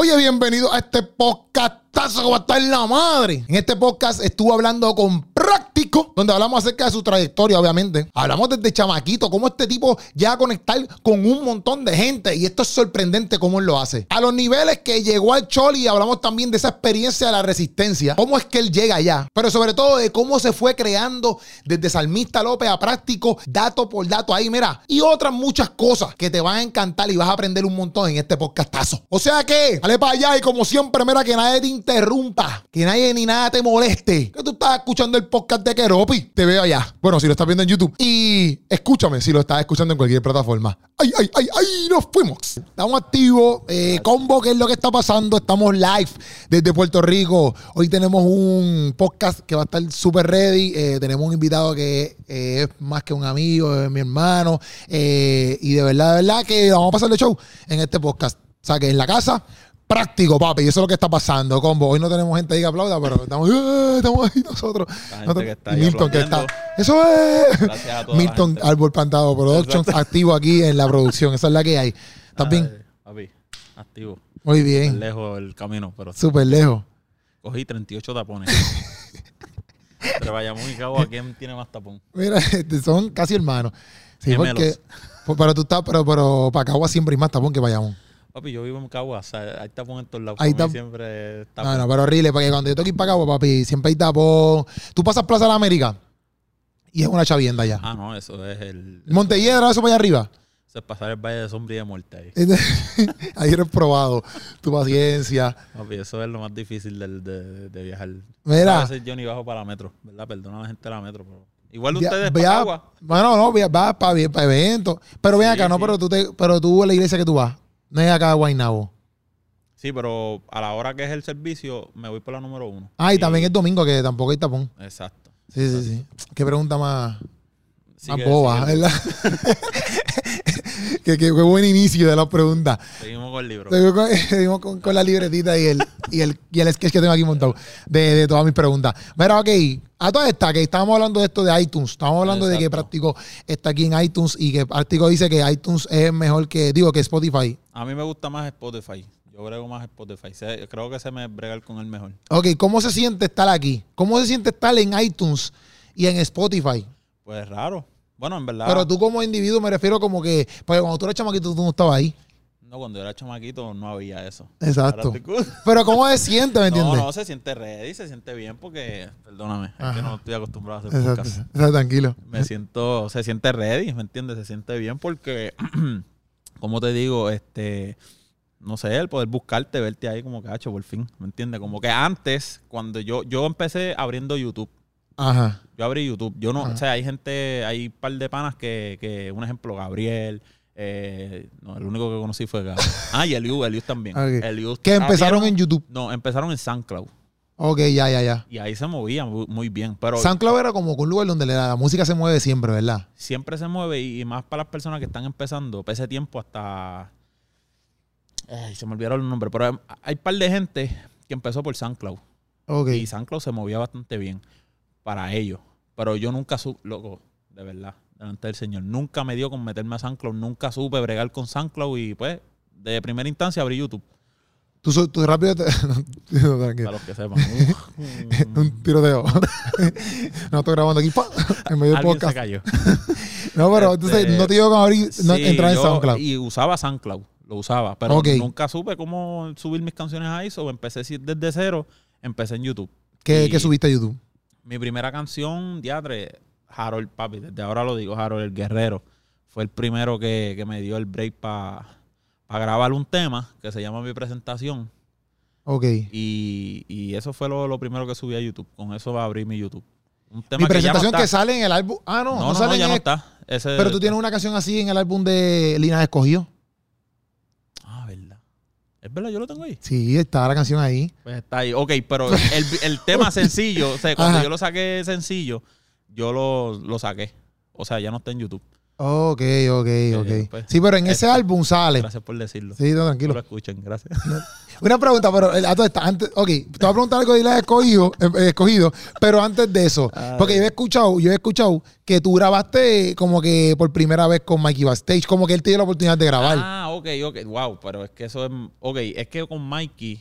Oye, bienvenido a este podcastazo que va a estar en la madre. En este podcast estuve hablando con Donde hablamos acerca de su trayectoria, obviamente. Hablamos desde chamaquito, cómo este tipo llega a conectar con un montón de gente. Y esto es sorprendente cómo él lo hace. A los niveles que llegó al Choli, hablamos también de esa experiencia de la resistencia. Cómo es que él llega allá. Pero sobre todo de cómo se fue creando desde Salmista López a Práctico, dato por dato ahí, mira. Y otras muchas cosas que te van a encantar y vas a aprender un montón en este podcastazo. O sea que, dale para allá y como siempre, mira, que nadie te interrumpa, que nadie ni nada te moleste. Que tú estás escuchando el podcast de Keropi. Te veo allá. Bueno, si lo estás viendo en YouTube. Y escúchame si lo estás escuchando en cualquier plataforma. ¡Ay, ay, ay, ay! ¡Nos fuimos! Estamos activos. Eh, combo, ¿qué es lo que está pasando? Estamos live desde Puerto Rico. Hoy tenemos un podcast que va a estar súper ready. Eh, tenemos un invitado que eh, es más que un amigo, es mi hermano. Eh, y de verdad, de verdad que vamos a pasarle show en este podcast. O sea, que en la casa, práctico, papi. Y eso es lo que está pasando, combo. Hoy no tenemos gente ahí que aplauda, pero estamos, ¡eh! estamos ahí nosotros. La gente Nosotros- que está y ahí Milton, que está. Eso es. Gracias a toda la Milton gente. Árbol Plantado Productions, activo aquí en la producción. Esa es la que hay. ¿Estás bien? Ay, Papi, activo. Muy bien. lejos el camino, pero Súper lejos. cogí 38 tapones. Pero Bayamón y Cabo, ¿quién tiene más tapón? Mira, este, son casi hermanos. Sí, Gemelos. porque. Pero tú estás, pero, pero para Cagua siempre hay más tapón que Bayamón. Papi, yo vivo en Cagua, o sea, hay tapón en todos lados. Hay Para mí tap- siempre No, tapón. no, pero horrible, porque cuando yo tengo que ir para Cagua, papi, siempre hay tapón. Tú pasas Plaza de la América y es una chavienda ya. Ah, no, eso es el... Montelledra, eso para allá arriba. Eso es pasar el Valle de Sombra y de Muerte ahí. Ahí eres probado. Tu paciencia. Papi, eso es lo más difícil del- de, de viajar. Mira. A veces yo ni bajo para la metro, ¿verdad? Perdona a la gente de la metro, pero... Igual Ya- ustedes ya- para Cagua. Bueno, no, vas para eventos. Pero ven Sí, acá, no, sí. pero tú, te, pero tú en la iglesia que tú vas, no es acá a Guaynabo. Sí, pero a la hora que es el servicio, me voy por la número uno. Ah, y también es domingo, que tampoco hay tapón. Exacto. Sí, sí, sí. Qué pregunta más, más boba, ¿verdad? qué, qué- buen inicio de la pregunta. Seguimos con el libro. Seguimos con, seguimos con- con la libretita y el, y, el, y el sketch que tengo aquí montado de, de todas mis preguntas. Mira, ok, a toda esta, que estábamos hablando de esto de iTunes. Estábamos hablando de que. Práctico está aquí en iTunes y que Práctico dice que iTunes es mejor que, digo, que Spotify. A mí me gusta más Spotify. Yo brego más Spotify. Se- creo que se me bregar con el mejor. Ok, ¿cómo se siente estar aquí? ¿Cómo se siente estar en iTunes y en Spotify? Pues es raro. Bueno, en verdad. Pero tú como individuo me refiero como que, porque cuando tú eras chamaquito tú no estabas ahí. No, cuando yo era chamaquito no había eso. Exacto. Pero ¿cómo se siente, me No, entiendes? no, se siente ready, se siente bien porque, perdóname, es que no estoy acostumbrado a hacer Exacto, podcast. exacto, tranquilo. Me siento, se siente ready, ¿me entiendes? Se siente bien porque, como te digo, este, no sé, el poder buscarte, verte ahí como cacho, por fin, ¿me entiendes? Como que antes, cuando yo, yo empecé abriendo YouTube, Ajá. Yo abrí YouTube. Yo no, Ajá. o sea, hay gente, hay un par de panas que, que un ejemplo, Gabriel. eh, no, el único que conocí fue Gabriel. Ah, y Eliu, Eliu también. Ok. Eliu- Que empezaron abrieron- en YouTube. No, empezaron en SoundCloud. Ok, ya, ya, ya. Y ahí se movía muy, bien. Pero SoundCloud era como un lugar donde la música se mueve siempre, ¿verdad? siempre se mueve y, más para las personas que están empezando. Para ese tiempo hasta... Ay, se me olvidaron los nombres. Pero hay, hay un par de gente que empezó por SoundCloud. Ok. Y SoundCloud se movía bastante bien para ellos. Pero yo nunca supe, loco, de verdad, delante del Señor, nunca me dio con meterme a SoundCloud, nunca supe bregar con SoundCloud y pues, de primera instancia abrí YouTube, Tú, tú rápido te... no, para los que sepan. Un tiroteo. no estoy grabando aquí en medio del se podcast. cayó. No, pero Este, entonces no te digo que abrir, no, Sí, entrar en yo- SoundCloud. Y usaba SoundCloud, lo usaba, pero nunca supe cómo subir mis canciones ahí, so empecé desde cero, empecé en YouTube. ¿Qué, qué subiste a YouTube? Mi primera canción, Diatre, Harold, papi, desde ahora lo digo, Harold el Guerrero. Fue el primero que, que me dio el break para grabar un tema que se llama Mi Presentación. Ok. Y, y eso fue lo, lo primero que subí a YouTube. Con eso va a abrir mi YouTube. Un tema Mi que presentación no que, sale en el álbum. Ah, no, No, no, no, sale en ya no está. Ese- Pero tú tienes una canción así en el álbum de Lina Escogido. Ah, verdad. Es verdad, yo lo tengo ahí. Sí, está la canción ahí. Pues está ahí. Ok, pero el, el tema sencillo, o sea, cuando Ajá. yo lo saqué sencillo, yo lo, lo saqué. O sea, ya no está en YouTube. Ok, ok, ok. pues, Sí, pero en ese este, álbum sale. Gracias por decirlo. Sí, no, No tranquilo. lo escuchen, gracias. Una pregunta, pero eh, a todo antes, ok, te voy a preguntar algo de la escogido, eh, eh, escogido, pero antes de eso, Ay. porque yo he escuchado, yo he escuchado que tú grabaste como que por primera vez con Mikey Backstage, como que él te dio la oportunidad de grabar. Ah, ok, ok, wow, pero es que eso es, ok, es que con Mikey,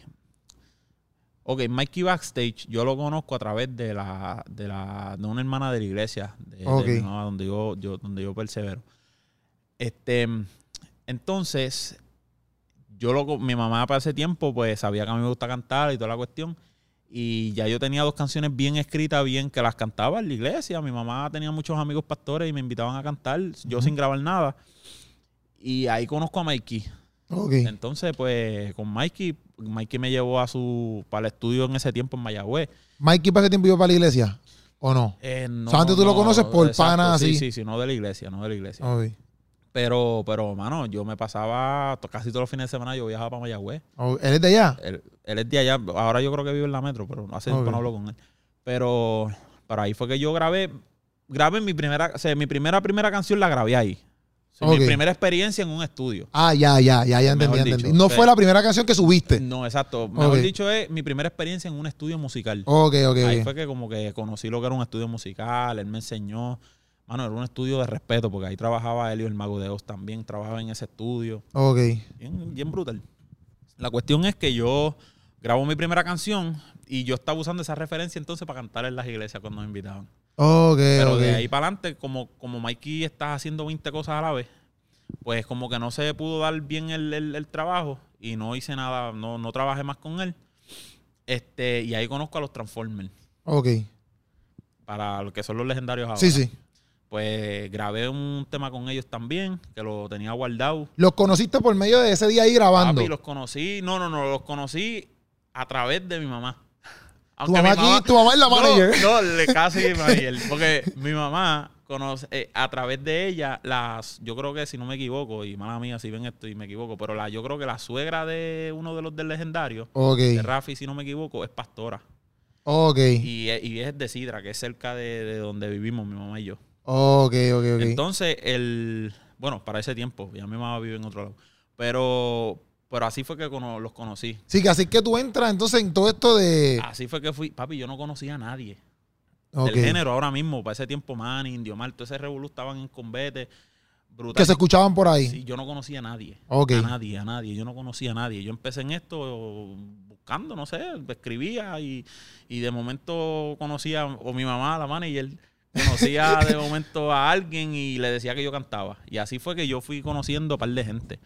ok, Mikey Backstage yo lo conozco a través de la, de la, de una hermana de la iglesia, de, de donde yo, yo, donde yo persevero. Este, entonces, yo lo, mi mamá para ese tiempo, pues sabía que a mí me gusta cantar y toda la cuestión. Y ya yo tenía dos canciones bien escritas, bien que las cantaba en la iglesia. Mi mamá tenía muchos amigos pastores y me invitaban a cantar, yo sin grabar nada. Y ahí conozco a Mikey. Ok. Entonces, pues, con Mikey, Mikey me llevó a su, para el estudio en ese tiempo en Mayagüez. ¿Mikey para qué tiempo iba para la iglesia? ¿O no? Eh, no, Solamente tú lo conoces por pana, sí, así. Sí, sí, no de la iglesia, no de la iglesia. Pero, pero, mano, yo me pasaba casi todos los fines de semana, yo viajaba para Mayagüez. ¿Él es de allá? Él, él es de allá, ahora yo creo que vive en la metro, pero hace tiempo no hablo con él. Pero, pero ahí fue que yo grabé, grabé mi primera, o sea, mi primera, primera canción la grabé ahí. Mi primera experiencia en un estudio. Ah, ya, ya, ya, ya entendí, entendí. dicho, No fue la primera canción que subiste. No, exacto. Mejor Ok. dicho, es mi primera experiencia en un estudio musical. Ok, ok, Ahí fue que como que conocí lo que era un estudio musical, él me enseñó. Mano, era un estudio de respeto, porque ahí trabajaba Helio, el mago de Oz también, trabajaba en ese estudio. Ok. Bien, bien brutal. La cuestión es que yo grabo mi primera canción y yo estaba usando esa referencia entonces para cantar en las iglesias cuando me invitaban. Ok, Pero de ahí para adelante, como, como Mikey está haciendo 20 cosas a la vez, pues como que no se pudo dar bien el, el- el trabajo y no hice nada, no, no trabajé más con él. Este, y ahí conozco a los Transformers, Ok. para lo que son los legendarios ahora. Sí, sí. Pues grabé un tema con ellos también, que lo tenía guardado. Los conociste por medio de ese día ahí grabando. Papi, los conocí, no, no, no, los conocí a través de mi mamá. Tu mamá aquí, tu mamá es la no, manager. No, le casi manager. Porque mi mamá conoce, eh, a través de ella, las, yo creo que si no me equivoco, y mala mía si ven esto y me equivoco, pero la, yo creo que la suegra de uno de los del legendario, Ok. de Rafi, si no me equivoco, es pastora. Ok. Y, es- y es de Sidra, que es cerca de, de donde vivimos mi mamá y yo. Ok, ok, ok. Entonces, el. Bueno, para ese tiempo, ya mi mamá vive en otro lado. Pero. Pero así fue que cono- los conocí. Sí, que así que tú entras entonces en todo esto de. Así fue que fui. Papi, yo no conocía a nadie. Ok. Del género ahora mismo. Para ese tiempo, Manny, Indio Mal, todo ese revolú estaban en combate. Brutal. Que se escuchaban por ahí. Sí, yo no conocía a nadie. A nadie, a nadie. Yo no conocía a nadie. Yo empecé en esto buscando, no sé, escribía y, y de momento conocía, o mi mamá, la manager, conocía de momento a alguien y le decía que yo cantaba. Y así fue que yo fui conociendo a un par de gente.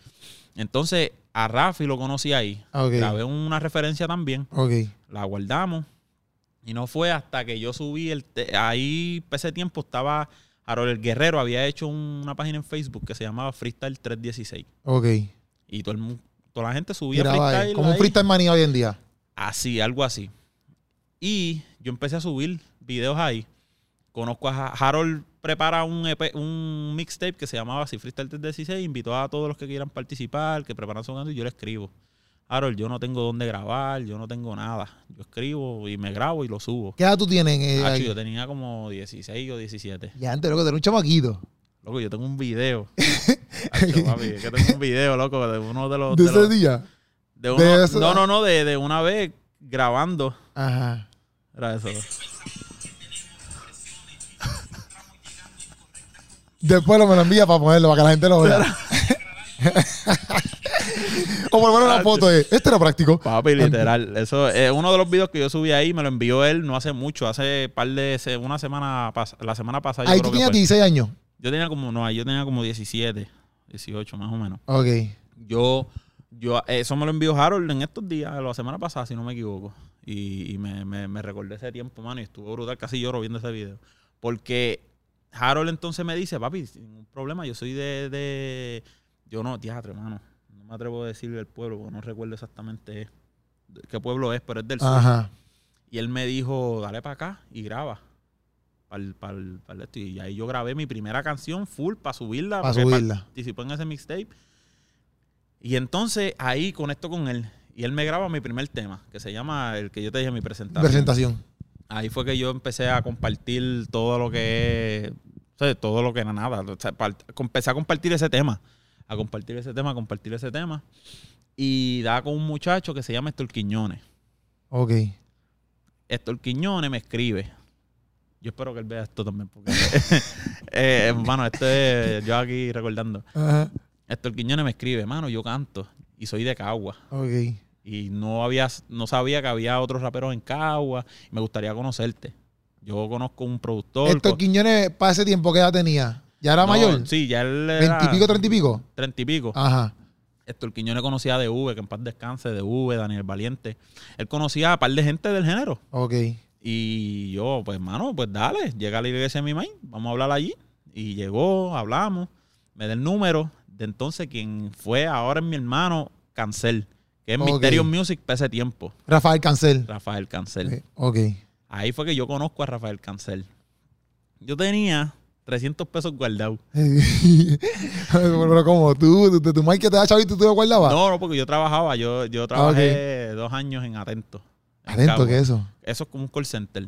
Entonces, a Rafi lo conocí ahí. Ok. Grabé una referencia también. La guardamos. Y no fue hasta que yo subí el... ahí, para ese tiempo, estaba... Harold el Guerrero había hecho un- una página en Facebook que se llamaba Freestyle 316. Ok. Y todo el toda la gente subía Tiraba ahí, freestyle. Como un freestyle manía hoy en día. Así, algo así. Y yo empecé a subir videos ahí. Conozco a Ha- Harold, prepara un, EP un mixtape que se llamaba así Freestyle 316. Invitó a todos los que quieran participar, que preparan su canto y yo le escribo. Harold, yo no tengo dónde grabar, yo no tengo nada. Yo escribo y me grabo y lo subo. ¿Qué edad tú tienes? eh, Hacho, yo tenía como 16 o 17. Ya antes, loco, de un chamaquito. Loco, yo tengo un video. Hacho, papi, es que tengo un video, loco, de uno de los... De de ese los- día. de uno- de eso- no, no, no, de, de una vez grabando. Ajá. Era eso. Después lo me lo envía para ponerlo, para que la gente lo vea. o por lo menos la foto de. Este era práctico. Papi, literal. Eso es uno de los videos que yo subí ahí, me lo envió él no hace mucho, hace par de una semana la semana pasada. yo Ahí creo tú que tenías fue. 16 años. Yo tenía como, no, yo tenía como 17, 18 más o menos. Ok. Yo, yo, eso me lo envió Harold en estos días, la semana pasada, si no me equivoco. Y, y me, me, me recordé ese tiempo, mano, y estuvo brutal, casi lloro viendo ese video. Porque Harold entonces me dice, papi, sin ningún problema, yo soy de, de yo no, teatro, hermano. No me atrevo a decirle el pueblo, porque no recuerdo exactamente qué pueblo es, pero es del sur. Ajá. Y él me dijo, dale para acá y graba. Para esto. Y ahí yo grabé mi primera canción full para subirla. Pa' porque subirla. Participó en ese mixtape. Y entonces ahí conecto con él. Y él me graba mi primer tema, que se llama el que yo te dije, mi presentación. Presentación. Ahí fue que yo empecé a compartir todo lo que es, o sea, todo lo que era nada. O sea, empecé a compartir ese tema, a compartir ese tema, a compartir ese tema. Y da con un muchacho que se llama Héctor Quiñones. Ok. Héctor Quiñones me escribe. Yo espero que él vea esto también, porque, eh, hermano, esto es yo aquí recordando. Héctor Quiñones me escribe, mano, yo canto y soy de Cagua. Ok. Y no había, no sabía que había otros raperos en Cagua. Y me gustaría conocerte. Yo conozco un productor. Héctor co- Quiñones, para ese tiempo, ¿qué edad tenía? ¿Ya era No, mayor? Sí, ya él era... ¿Veintipico, treinta y pico? Treinta y pico. Ajá. Héctor Quiñones conocía a DV, que en paz descanse, DV, Daniel Valiente. Él conocía a un par de gente del género. Ok. Y yo, pues, mano, pues dale, llega a la iglesia de mi maíz, vamos a hablar allí. Y llegó, hablamos, me da el número de entonces quien fue ahora es mi hermano Cancel, que es Ok. Mysterious Music para ese tiempo, Rafael Cancel. Rafael Cancel. Eh, Ok. Ahí fue que yo conozco a Rafael Cancel. Yo tenía 300 pesos guardados. Pero como tú, tu, tu, que te da chavito, tú te lo guardabas. No, no, porque yo trabajaba, yo, yo trabajé dos años en Atento. en Atento. ¿qué es eso? Eso es como un call center.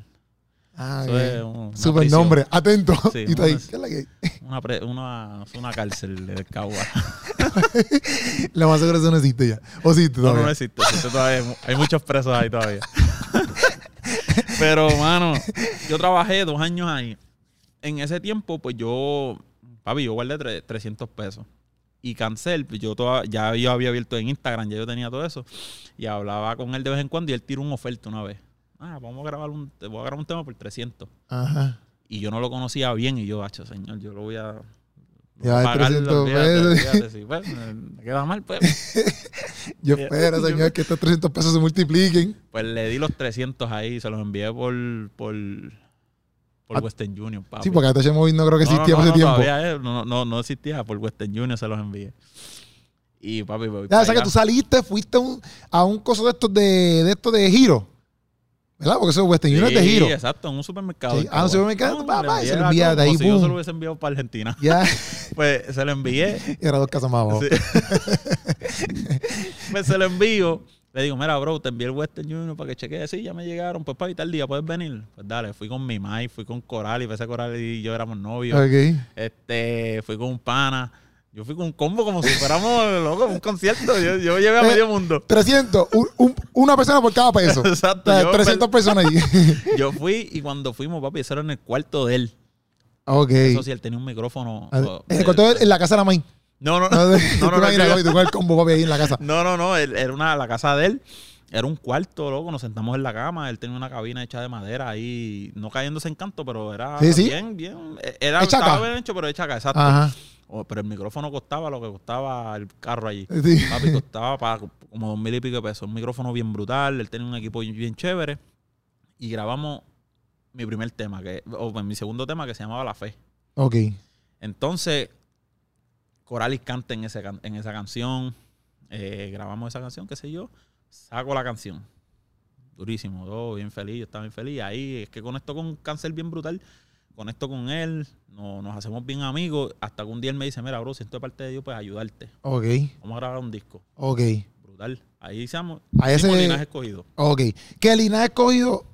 Ah, un- una Super prisión. nombre. Atento. Sí, y tú ahí, una- ¿qué es la que Una, pre- una, una cárcel de Cagua. Lo más seguro es que eso no existe ya. O sí, No, no, todavía. no existe. existe todavía. Hay mu- Hay muchos presos ahí todavía. Pero, mano, yo trabajé dos años ahí. En ese tiempo, pues yo, papi, yo guardé tre- 300 pesos. Y Cancel, pues yo toda- ya yo había abierto en Instagram, ya yo tenía todo eso. Y hablaba con él de vez en cuando y él tiró una oferta una vez. Ah, vamos a grabar un, voy a grabar un tema por 300. Ajá. Y yo no lo conocía bien y yo, hacho, señor, yo lo voy a... Ya, pagar, 300 olvídate, pesos. olvídate. Sí, pues, me- queda mal, pues. Yo espero, señor, que estos 300 pesos se multipliquen. Pues le di los 300 ahí, se los envié por por, por Ah, Western Union, papi. Sí, porque hasta Móvil no creo que No, no, existía no, por ese no, tiempo. todavía, eh, no, no, no existía, por Western Union se los envié. Y papi, voy Ya, o sea que tú saliste, fuiste a un, a un coso de estos de, de estos de giro. ¿Verdad? Porque eso es Western Union es de Sí, giro. exacto, en un supermercado. Sí, ah, un supermercado, No, pa, le pa, envié se lo enviaste cosa ahí, como si yo se lo hubiese enviado para Argentina. Ya, Pues se lo envié. y era dos casas más abajo. Sí. pues se lo envío. Le digo, mira, bro, te envié el Western Union para que chequees. Sí, ya me llegaron. Pues para tal día, ¿puedes venir? Pues dale, fui con mi mai, fui con Coral y ese Coral y yo éramos novios. Ok. Este, fui con un pana. Yo fui con un combo como si fuéramos, loco, un concierto. Yo, yo llevé a Eh, medio mundo. 300, un- un- una persona por cada peso. Exacto. O sea, Yo, 300 personas ahí. yo fui y cuando fuimos, papi, eso era en el cuarto de él. ok. Eso sí, él tenía un micrófono. A ver, oh, en el eh, cuarto de- en la casa de la main. No, no, No, no. no, No, no, no, tú con el combo, papi, ahí en la casa. No, no, no. él- Era una, la casa de él. Era un cuarto, loco. Nos sentamos en la cama. Él tenía una cabina hecha de madera ahí. No cayéndose en canto, pero era Sí, sí. bien, bien. eh, Era, Hecha estaba acá. bien hecho, pero hecha acá, exacto. Ajá. Oh, pero el micrófono costaba lo que costaba el carro allí. Sí. Papi, costaba para como dos mil y pico de pesos. Un micrófono bien brutal. Él tenía un equipo bien chévere. Y grabamos mi primer tema, que, o pues, mi segundo tema que se llamaba La Fe. Ok. Entonces, Coralis canta en, ese en esa canción. eh, grabamos esa canción, qué sé yo. Saco la canción. Durísimo, todo bien feliz, yo estaba bien feliz. Ahí es que conecto con un cáncer bien brutal. Conecto con él, no- nos hacemos bien amigos. Hasta que un día él me dice: Mira, bro, si esto es parte de Dios, pues ayudarte. Ok. Vamos a grabar un disco. Ok. Brutal. Ahí hicimos. Ahí ese- linaje escogido. Ok. ¿Que el linaje escogido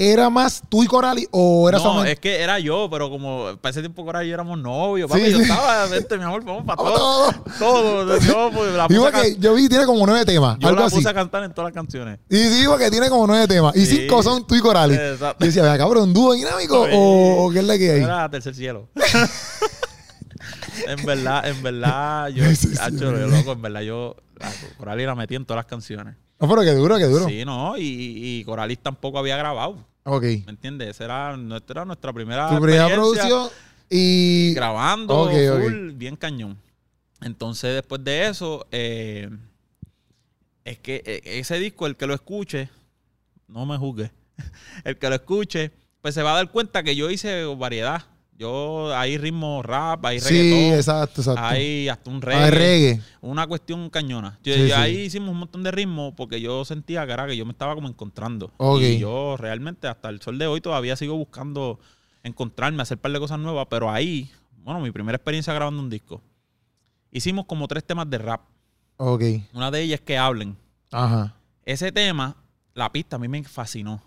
era más tú y Corali o era no, solamente- es que era yo, pero como para ese tiempo Coral y yo éramos novios, papi, Sí, yo sí. estaba, vente, mi amor, vamos para todo. Todo. Yo, pues, la Digo que yo vi tiene como nueve temas, yo algo la así. puse a cantar en todas las canciones. Y digo que tiene como nueve temas. Y Sí. cinco son tú y Corali. Exacto. Yo decía, vea, cabrón, dúo dinámico o, o qué es la que hay. Era tercer cielo. en verdad, en verdad, yo, yo, loco, en verdad, yo, la Coralis la metí en todas las canciones. No, pero que duro, que duro. Sí, no, y, y Coralis tampoco había grabado, Ok. ¿me entiendes? Esa era nuestra, nuestra primera Tu primera producción y. grabando full, bien cañón. Entonces, después de eso, eh, es que eh, ese disco, el que lo escuche, no me juzgue, el que lo escuche, pues se va a dar cuenta que yo hice variedad. Yo, hay ritmo rap, hay Sí, reggaetón, exacto, exacto. hay hasta un Ah, reggae, reggae. una cuestión cañona. Yo, Sí, yo sí. ahí hicimos un montón de ritmo porque yo sentía que era que yo me estaba como encontrando. Ok. Y yo realmente hasta el sol de hoy todavía sigo buscando encontrarme, hacer un par de cosas nuevas, pero ahí, bueno, mi primera experiencia grabando un disco. Hicimos como tres temas de rap. Ok. Una de ellas es que hablen. Ajá. Ese tema, la pista a mí me fascinó.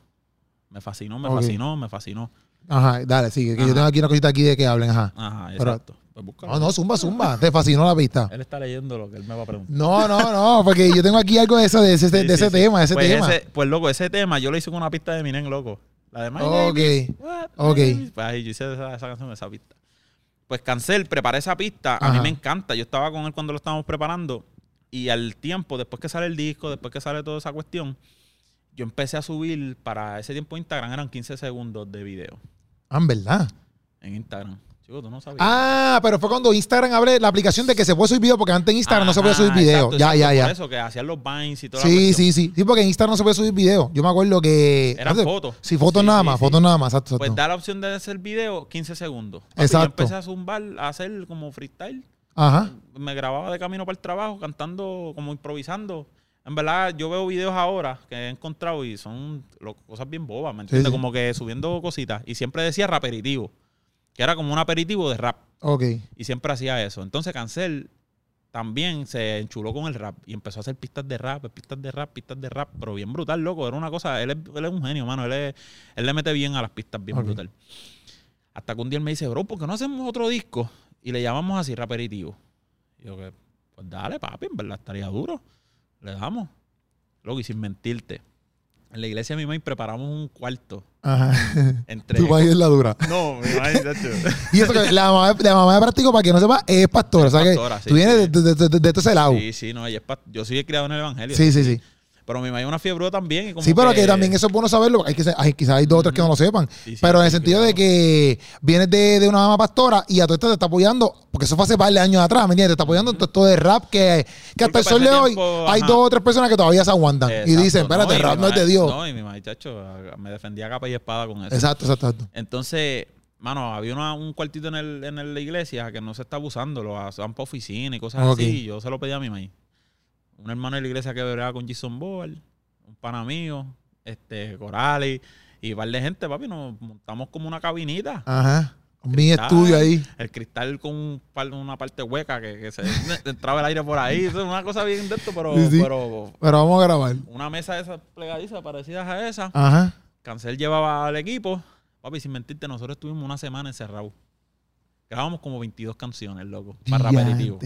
Me fascinó, me fascinó, me fascinó. Ajá, dale, sigue. Que Ajá. yo tengo aquí una cosita aquí de que hablen, ajá. Ajá, exacto. Pues búscalo. No, no, zumba, zumba. Te fascinó la pista. Él está leyendo lo que él me va a preguntar. No, no, no, porque yo tengo aquí algo de eso, de ese, de Sí, ese sí, tema, de ese pues tema. ese- pues loco, ese tema yo lo hice con una pista de Minen, loco. La de My Ok. What? Ok. Pues ahí yo hice esa, esa canción, esa pista. Pues Cancel prepara esa pista. A mí Ajá. me encanta. Yo estaba con él cuando lo estábamos preparando. Y al tiempo, después que sale el disco, después que sale toda esa cuestión, yo empecé a subir para ese tiempo Instagram, eran 15 segundos de video Ah, en verdad. en Instagram. Chico, tú no sabías. Ah, pero fue cuando Instagram abre la aplicación de que se puede subir video, porque antes en Instagram no se podía subir video. exacto, ya, exacto, ya, Por ya. eso, que hacían los vines y toda la Sí, sí, sí. Sí, porque en Instagram no se puede subir video. Yo me acuerdo que. Eran fotos. Sí, fotos Sí, nada sí, más, sí. fotos nada más. Exacto, Pues da la opción de hacer video 15 segundos. Papi, Exacto. Yo empecé a zumbar, a hacer como freestyle. Ajá. Me grababa de camino para el trabajo, cantando, como improvisando. En verdad, yo veo videos ahora que he encontrado y son lo- cosas bien bobas, ¿me entiendes? sí. Como que subiendo cositas. Y siempre decía raperitivo, que era como un aperitivo de rap. Ok. Y siempre hacía eso. Entonces Cancel también se enchuló con el rap y empezó a hacer pistas de rap, pistas de rap, pistas de rap, pero bien brutal, loco. Era una cosa, él es, él es un genio, mano. Él, es- él le mete bien a las pistas, bien brutal. Hasta que un día él me dice, bro, ¿por qué no hacemos otro disco? Y le llamamos así, raperitivo. Y yo, que, pues dale, papi, en verdad estaría duro. Le damos. Loco, y sin mentirte. En la iglesia de mi mamá preparamos un cuarto Ajá. entre... Tu país es la dura. No, mi mamá, chacho. Y eso que la mamá, la mamá de práctico, para que no sepa, es pastora. o sea que sí, tú vienes sí. de, de, de, de- todo ese lado. Sí, sí, no, ella es yo soy criado en el evangelio. Sí, sí, sí. Pero mi mamá es una fiebre también. y como Sí, pero que también eso es bueno saberlo. Hay que, hay, quizás hay dos o tres que no lo sepan. Sí, sí, pero en el sentido de que vienes de, de una mamá pastora y a todo esto te está apoyando, porque eso fue hace par de años atrás, ¿me entiendes? Te está apoyando en todo esto de rap que, que hasta el sol de hoy hay dos o tres personas que todavía se aguantan y dicen, espérate, rap no es de Dios. No, y mi mamá, chacho, me defendía capa y espada con eso. exacto, exacto, exacto. Entonces, mano, había una- un cuartito en, el, en la iglesia que no se está abusando, lo usan para oficina y cosas así. y yo se lo pedí a mi mamá. Un hermano de la iglesia que bregaba con Jason Boal, un pana mío, este, Corali y un par de gente, papi, nos montamos como una cabinita. Ajá. Cristal, estudio ahí. El cristal con un par- una parte hueca que, que se entraba el aire por ahí. Eso es una cosa bien de esto, pero, Sí, sí. pero Pero vamos a grabar. una mesa de esas plegadizas parecidas a esa. Ajá. Cancel llevaba al equipo. Papi, sin mentirte, nosotros estuvimos una semana encerrados. Grabamos como 22 canciones, loco. Para repetitivo.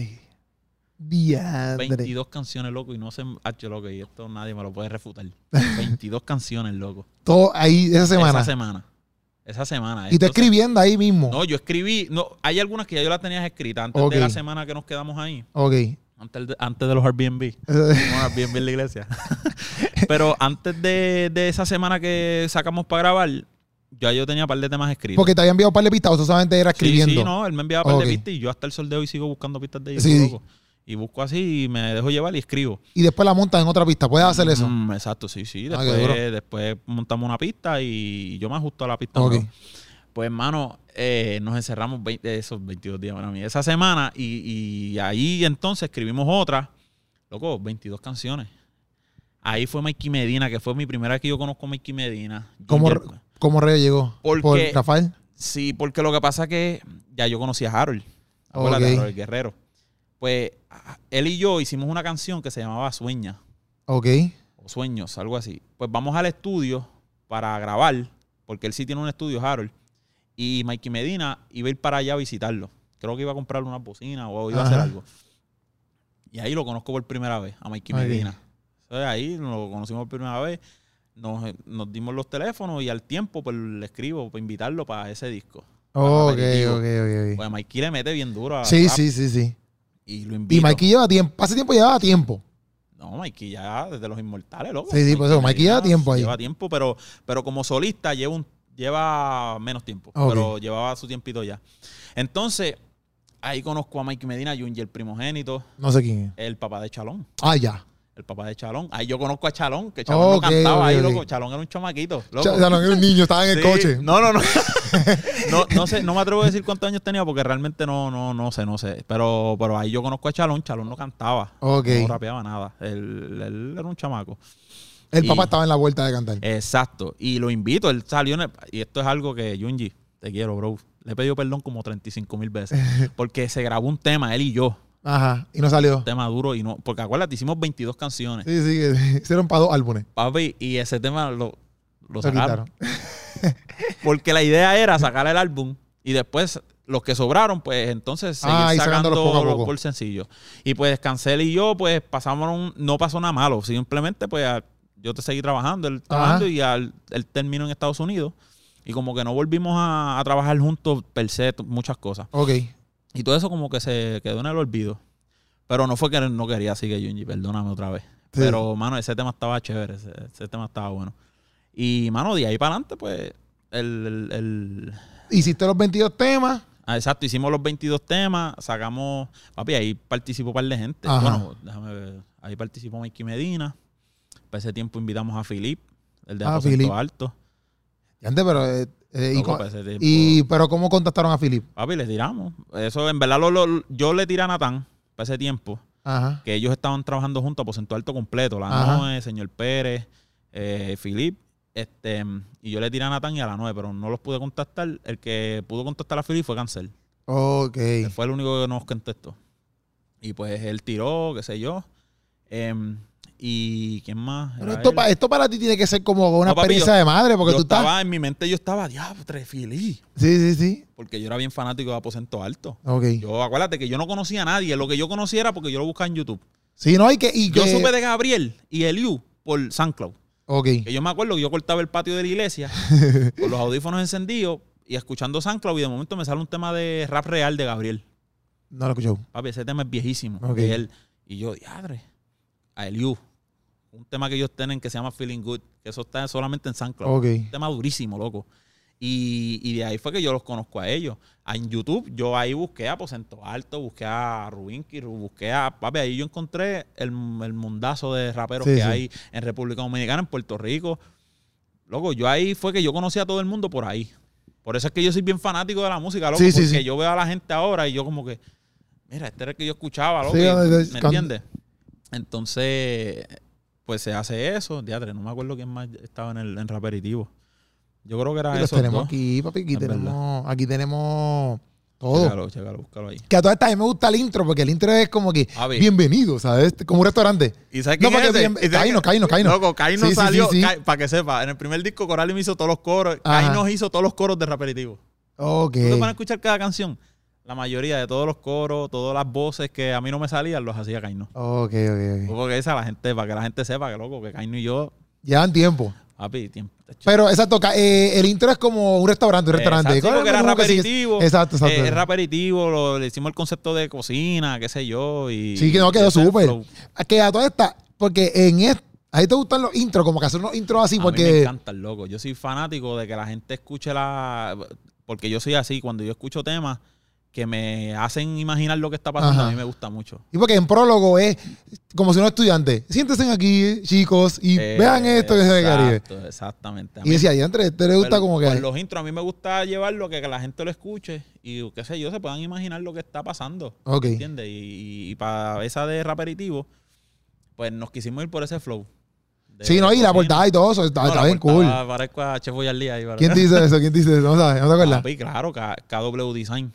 Diandre. 22 canciones, loco, y no se hacho, loco, y esto nadie me lo puede refutar. 22 canciones, loco. Todo ahí esa semana. Esa semana. Esa semana. y tú escribiendo ahí mismo. No, yo escribí. No, hay algunas que ya yo las tenías escritas antes de la semana que nos quedamos ahí. Ok. Antes de, antes de los Airbnb. Airbnb en la iglesia. Pero antes de, de esa semana que sacamos para grabar, ya yo tenía un par de temas escritos. Porque te había enviado un par de pistas, o tú solamente era escribiendo. sí, no, él me enviaba un par de pistas y yo hasta el sol de hoy sigo buscando pistas de ellos. Sí. loco. Y busco así y me dejo llevar y escribo. Y después la montas en otra pista. ¿Puedes hacer eso? Mm, exacto, sí, sí. Ah. Después, montamos una pista y yo me ajusto a la pista. Ok. nueva. Pues, hermano, eh, nos encerramos 20 esos 22 días para mí. Esa semana y, y ahí entonces escribimos otra. Loco, 22 canciones. Ahí fue Mikey Medina, que fue mi primera vez que yo conozco a Mikey Medina. ¿Cómo, Ginger- cómo Rey llegó? Porque- ¿Por Rafael? Sí, porque lo que pasa es que ya yo conocí a Harold. Acuérdate, Ok. Harold Guerrero. Pues a- él y yo hicimos una canción que se llamaba Sueña Ok. o Sueños, algo así. Pues vamos al estudio para grabar, porque él sí tiene un estudio, Harold. Y Mikey Medina iba a ir para allá a visitarlo. Creo que iba a comprarle una bocina o iba a hacer algo. Y ahí lo conozco por primera vez, a Mikey. Medina. Entonces ahí lo conocimos por primera vez. Nos, nos dimos los teléfonos y al tiempo pues le escribo para invitarlo para ese disco. Aperitivo. ok, ok. ok. Pues Mikey le mete bien duro a Sí, rap sí, sí, sí. Y lo Y invito. Mikey lleva tiempo. Hace tiempo llevaba tiempo. No, Mikey ya desde los inmortales, loco. Sí, sí, por eso, Mikey lleva tiempo ahí. Lleva tiempo, pero, pero como solista lleva un, lleva menos tiempo. Ok. Pero llevaba su tiempito ya. Entonces, ahí conozco a Mikey Medina, Junji, el primogénito, No sé quién es. el papá de Chalón. Ah, ya. El papá de Chalón. Ahí yo conozco a Chalón, que Chalón no cantaba ahí, loco. Chalón era un chamaquito. Loco. Cha- Chalón era un niño, estaba en el Sí. coche. No, no, no. no. No sé, no me atrevo a decir cuántos años tenía porque realmente no, no, no sé, no sé. Pero, pero ahí yo conozco a Chalón. Chalón no cantaba. No rapeaba nada. Él, él era un chamaco. El Y- papá estaba en la vuelta de cantar. Exacto. Y lo invito. Él salió en el- Y esto es algo que, Junji, te quiero, bro. Le he pedido perdón como 35 mil veces. Porque se grabó un tema, él y yo. Ajá. Y no salió. Tema duro y no. Porque acuérdate, hicimos 22 canciones. Sí, sí, hicieron para dos álbumes. Papi, y ese tema lo, lo sacaron. Porque la idea era sacar el álbum y después los que sobraron, pues entonces seguir Ah, y sacando poco poco. por sencillo. Y pues Cancel y yo, pues pasamos, un- no pasó nada malo. Simplemente, pues a- yo te seguí trabajando, él trabajando y al- él terminó en Estados Unidos. Y como que no volvimos a, a trabajar juntos per se, muchas cosas. Ok. Y todo eso como que se quedó en el olvido. Pero no fue que no quería así que Junji, perdóname otra vez. Sí. Pero, mano, ese tema estaba chévere, ese, ese tema estaba bueno. Y, mano, de ahí para adelante, pues, el, el- el- Hiciste los 22 temas. Ah, exacto, hicimos los 22 temas, sacamos, papi, ahí participó un par de gente. Ajá. Bueno, déjame ver, ahí participó Mikey Medina. Para ese tiempo invitamos a Philip, el de Ah, Aposento. Alto. Y antes, pero. eh, eh, y Loco, co- para ese tiempo. y, pero ¿cómo contactaron a Philip? Papi, le tiramos. Eso, en verdad, lo- lo- yo le tiré a Natán para ese tiempo, Ajá. que ellos estaban trabajando juntos a Aposento Alto completo. La Ajá. Noe, señor Pérez, eh, Philip. Este, y yo le tiré a Natán y a la Noe, pero no los pude contactar. El que pudo contactar a Philip fue Cancel. Ok. Él fue el único que nos contestó. Y pues él tiró, qué sé yo. Em, y quién más. Pero esto, él. pa- esto para ti tiene que ser como una No, papi, experiencia yo- de madre, porque yo tú estás. estaba en mi mente, yo estaba, diablo, Philip. Sí, sí, sí. Porque yo era bien fanático de Aposento Alto. Ok. Yo, acuérdate que yo no conocía a nadie. Lo que yo conocía era porque yo lo buscaba en YouTube. Sí, no, y que. Y Yo que- supe de Gabriel y Eliu por SoundCloud. Ok. Que yo me acuerdo que yo cortaba el patio de la iglesia con los audífonos encendidos y escuchando SoundCloud y de momento me sale un tema de rap real de Gabriel. No lo escuché. Papi, ese tema es viejísimo. Ok. de él. Y yo, diadre, a Eliu. Un tema que ellos tienen que se llama Feeling Good, que eso está solamente en SoundCloud. Ok. Un tema durísimo, loco. Y, y de ahí fue que yo los conozco a ellos. Ah, En YouTube, yo ahí busqué a Aposento Alto, busqué a Rubinki, busqué a. Papi, ahí yo encontré el, el mundazo de raperos Sí, que sí. hay en República Dominicana, en Puerto Rico. Loco, yo ahí fue que yo conocí a todo el mundo por ahí. Por eso es que yo soy bien fanático de la música, loco. Sí, porque yo veo a la gente ahora y yo como que, mira, este era el que yo escuchaba, loco. ¿Me entiendes? Entonces, pues se hace eso. Diadre, no me acuerdo quién más estaba en el en Raperitivo. Yo creo que era eso. tenemos aquí, papi. Aquí tenemos, aquí tenemos todo. Chécalo, chécalo, búscalo ahí. Que a todas estas a mí me gusta el intro, porque el intro es como que bienvenido, ¿sabes? Como un restaurante. ¿Y sabes No, porque es bien- ¿Y sabes Caino, qué? Caino, Caino. Loco, Caino Sí, sí, salió, sí, sí. para que sepa, en el primer disco Coral me hizo todos los coros. Ajá. Caino hizo todos los coros de Raperitivo. Ok. Tú pones a escuchar cada canción. La mayoría de todos los coros, todas las voces que a mí no me salían, los hacía Caino. Ok, ok, ok. Porque esa la gente, para que la gente sepa que loco, que Caino y yo, Llevan tiempo. papi, tiempo. Pero exacto, eh, el intro es como un restaurante, un restaurante. Exacto, sí, ¿Cuál es porque era. Exacto, exacto. Eh, es raperitivo, lo- le hicimos el concepto de cocina, qué sé yo. Y, Sí, que no, quedó súper. flow. Que a todas estas, porque en este, ahí te gustan los intros, como que hacer unos intros así, a mí me porque. encanta el loco. Yo soy fanático de que la gente escuche la. Porque yo soy así, cuando yo escucho temas que me hacen imaginar lo que está pasando, Ajá. a mí me gusta mucho. Y porque en prólogo es como si un estudiante. Siéntense aquí, chicos, y Eh, vean esto que es de Caribe. Exactamente. A Y mí- decía, entre te le gusta como que. pues los intros a mí me gusta llevarlo, que, que la gente lo escuche y qué sé yo, se puedan imaginar lo que está pasando. Ok. ¿Entiendes? Y, y para esa de raperitivo, pues nos quisimos ir por ese flow. Sí, no, y la portada y todo eso, está, No, está bien cool. Parezco a Chef. ¿verdad? ¿Quién dice eso? ¿Quién dice eso? No sabes, no te acuerdas. Papi, claro, K- KW Design.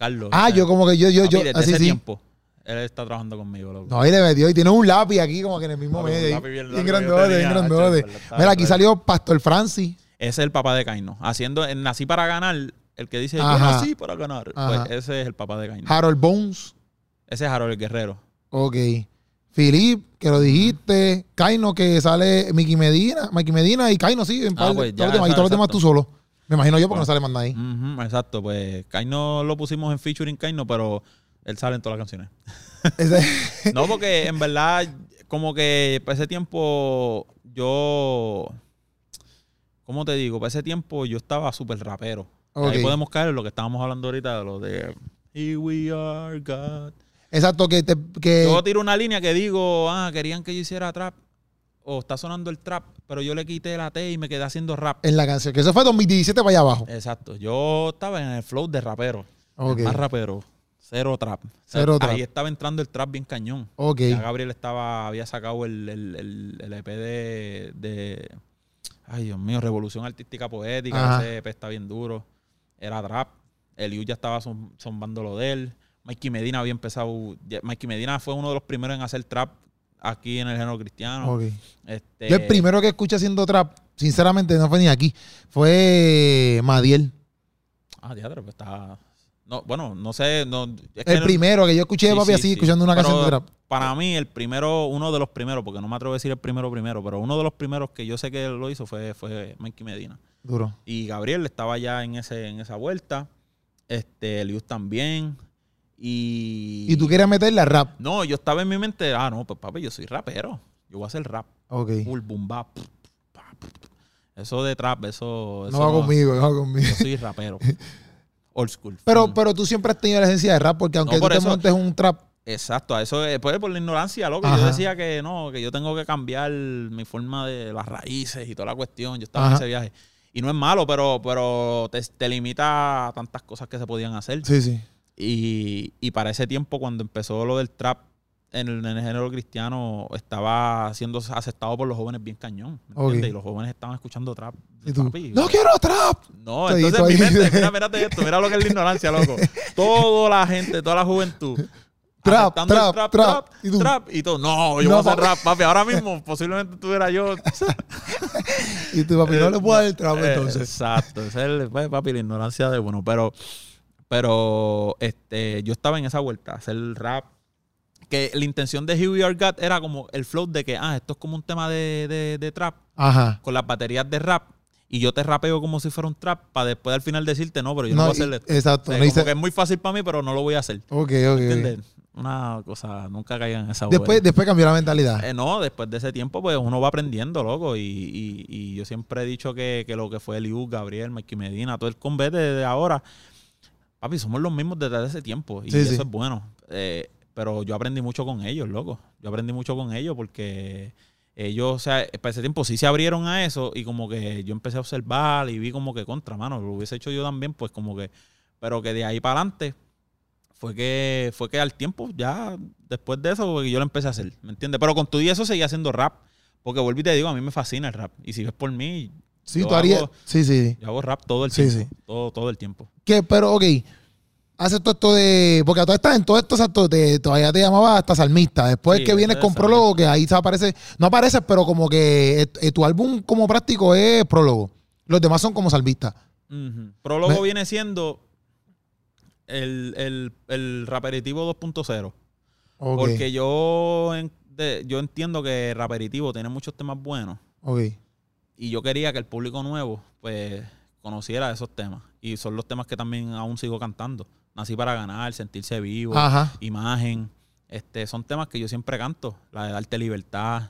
Carlos. Ah, yo como que yo, yo, papi, yo, desde así ese sí. tiempo, él está trabajando conmigo, loco. No, ahí le metió y tiene un lápiz aquí como que en el mismo Papi, medio. bien Bien yo grandote, bien grandote. Mira, aquí salió Pastor Francis. Ese es el papá de Caino. Haciendo, en Nací para ganar, el que dice, yo Ajá. nací para ganar. Ajá. Pues ese es el papá de Caino. Harold Bones. Ese es Harold el Guerrero. Ok. Philip, que lo dijiste. Kaino, que sale Mickey Medina. Mickey Medina y Kaino, sí. En Ah, par- pues todos los demás, y todos los demás tú solo. Me imagino yo porque Bueno. no sale más nadie. Ujú, exacto, pues Caino lo pusimos en featuring Caino, pero él sale en todas las canciones. No, porque en verdad, como que para ese tiempo yo. ¿Cómo te digo? Para ese tiempo yo estaba súper rapero. Ahí podemos caer en lo que estábamos hablando ahorita, de lo de Here we are, God. Exacto, que, te, que Yo tiro una línea que digo, ah, querían que yo hiciera trap. O está sonando el trap, pero yo le quité la T y me quedé haciendo rap. en la canción, que eso fue 2017 para allá abajo. Exacto. Yo estaba en el flow de rapero. Más rapero. Cero trap. Cero trap. Ahí estaba entrando el trap bien cañón. Ok. Ya Gabriel estaba, había sacado el, el, el, el EP de, de- Ay, Dios mío, Revolución Artística Poética. Ajá. Ese EP está bien duro. Era trap. Eliu ya estaba zom- zombando lo de él. Mikey Medina había empezado. Mikey Medina fue uno de los primeros en hacer trap aquí en el género cristiano. Este, Yo el primero que escuché haciendo trap, sinceramente, no fue ni aquí. Fue Madiel. Ah, teatro, pues está. No, bueno, no sé. No, es que El primero que yo escuché, Sí, papi, sí, así, sí. escuchando una Pero canción de trap. Para mí, el primero, uno de los primeros, porque no me atrevo a decir el primero primero, pero uno de los primeros que yo sé que lo hizo fue, fue Mikey Medina. Duro. Y Gabriel estaba ya en ese, en esa vuelta. Este, Elius también. Y. Y tú quieres meterle a rap. No, yo estaba en mi mente, ah, no, pues papi, yo soy rapero. Yo voy a hacer rap. Ok. Full boom bap. Eso de trap, eso. eso No va conmigo, no va conmigo. Yo soy rapero. Old school. Pero, full. pero tú siempre has tenido la esencia de rap porque aunque No, tú por te eso- montes un trap. Exacto, a eso es pues, por la ignorancia, loco. Ajá. Yo decía que no, que yo tengo que cambiar mi forma de las raíces y toda la cuestión. Yo estaba Ajá. en ese viaje. Y no es malo, pero, pero te, te limita a tantas cosas que se podían hacer. Sí, sí. Y, y para ese tiempo, cuando empezó lo del trap en el, en el género cristiano, estaba siendo aceptado por los jóvenes bien cañón. ¿me Ok. entiendes? Y los jóvenes estaban escuchando trap. Y tú, Papi, no quiero trap. no, entonces hizo mi mente, mira, mírate esto, mira lo que es la ignorancia, loco. Toda la gente, toda la juventud. Trap, trap, trap, trap. trap, Y tú, trap, y todo. No, yo No, voy a hacer papi. rap, papi. Ahora mismo, posiblemente tuviera yo. Y tú, papi, no le puedo dar el trap Eh, entonces. Exacto. Esa es el- pues, papi, la ignorancia de bueno. Pero, pero este, yo estaba en esa vuelta, hacer rap. Que la intención de Here We Are God era como el flow de que, ah, esto es como un tema de, de- de trap Ajá. con las baterías de rap. Y yo te rapeo como si fuera un trap para después al final decirte, no, pero yo no, voy a hacer esto. exacto. O sea, no como hice- que es muy fácil para mí, pero no lo voy a hacer. Ok, ok. Una cosa, nunca caigan en esa Después, vuelta. después cambió la mentalidad. Eh, no, después de ese tiempo, pues uno va aprendiendo, loco. Y, y- y yo siempre he dicho que, que lo que fue Eliu, Gabriel, Mikey Medina, todo el convete de ahora, papi, somos los mismos desde ese tiempo. Y Sí, eso sí. es bueno. Eh, pero yo aprendí mucho con ellos, loco. Yo aprendí mucho con ellos porque ellos, o sea, para ese tiempo sí se abrieron a eso y como que yo empecé a observar y vi como que contra, mano, lo hubiese hecho yo también, pues como que, pero que de ahí para adelante fue que fue que al tiempo ya después de eso porque yo lo empecé a hacer, ¿me entiendes? Pero con todo y eso seguía haciendo rap, porque vuelvo y te digo, a mí me fascina el rap y si ves por mí, Sí, yo tú harías. hago- Sí, sí. yo hago rap todo el Sí, tiempo, sí. todo todo el tiempo. Que, pero, ok. Haces todo esto de. Porque todas estas, en todo esto, exacto, te- todavía te llamaba hasta salmista. Después Sí, que vienes con prólogo, que ahí aparece. No apareces, pero como que eh, eh, tu álbum como práctico es prólogo. Los demás son como salmistas. Prólogo viene siendo el, el, el raperitivo 2.0. Ok. Porque yo, en- de- yo entiendo que Raperitivo tiene muchos temas buenos. Ok. Y yo quería que el público nuevo, pues, conociera esos temas. Y son los temas que también aún sigo cantando. Nací para ganar, sentirse vivo, Ajá. imagen. Este, son temas que yo siempre canto. La de darte libertad.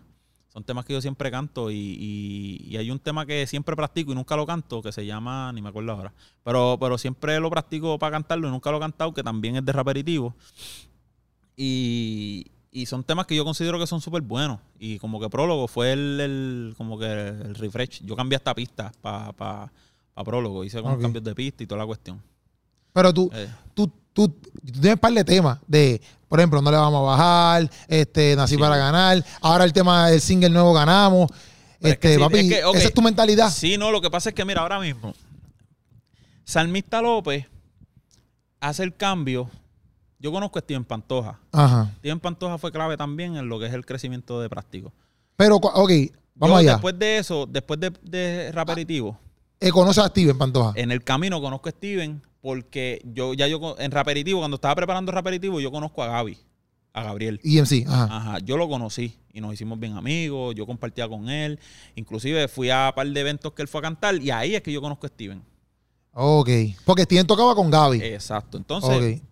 Son temas que yo siempre canto. Y, y- y hay un tema que siempre practico y nunca lo canto, que se llama, ni me acuerdo ahora. Pero, pero siempre lo practico para cantarlo y nunca lo he cantado, que también es de raperitivo. Y, y son temas que yo considero que son súper buenos. Y como que prólogo fue el, el- como que el refresh. Yo cambié esta pista para pa, pa prólogo. Hice como Ok. cambios de pista y toda la cuestión. Pero tú, Eh, tú, tú, tú tienes un par de temas de, por ejemplo, no le vamos a bajar, este, nací Sí. para ganar, ahora el tema del single nuevo ganamos. Pero es este, que sí, papi, es que, ok. esa es tu mentalidad. Sí, no, lo que pasa es que, mira, ahora mismo, Salmista López hace el cambio. Yo conozco a Steven Pantoja. Ajá. Steven Pantoja fue clave también en lo que es el crecimiento de práctico. Pero, ok, vamos Yo, allá. Después de eso, después de, de Raperitivo, Eh, conoces a Steven Pantoja. en el camino conozco a Steven porque yo ya yo en Raperitivo, cuando estaba preparando Raperitivo, yo conozco a Gaby, a Gabriel. EMC, ajá. Ajá, yo lo conocí y nos hicimos bien amigos, yo compartía con él, inclusive fui a un par de eventos que él fue a cantar y ahí es que yo conozco a Steven. Ok. Porque Steven tocaba con Gaby. Exacto, entonces ok.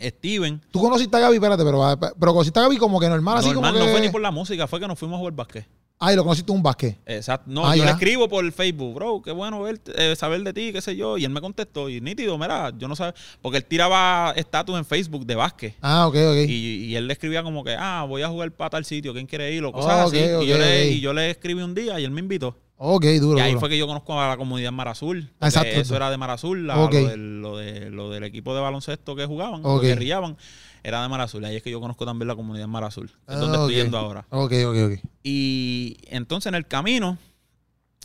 Steven, Tú conociste a Gaby, espérate, pero, pero conociste a Gaby como que normal, así normal, como que... no fue ni por la música, fue que nos fuimos a jugar básquet. Ay, lo conociste un básquet. Exacto. No, Ah, yo ya. le escribo por Facebook, bro, qué bueno verte, eh, saber de ti, qué sé yo. Y él me contestó, y nítido, mira, yo no sé, porque él tiraba estatus en Facebook de básquet. Ah, ok, ok. Y, y él le escribía como que, ah, voy a jugar para tal sitio, ¿quién quiere ir? O cosas Ah, así. ok, y, yo le, y yo le escribí un día y él me invitó. Ok, duro, y ahí duro. fue que yo conozco a la comunidad Mar Azul. porque Exacto. Eso era de Mar Azul, la- lo, del, lo, de- lo del equipo de baloncesto que jugaban, que guerrillaban, era de Mar Azul. Ahí es que yo conozco también la comunidad Mar Azul, que es donde Ah, estoy yendo ahora. Ok, ok, ok. Y entonces en el camino,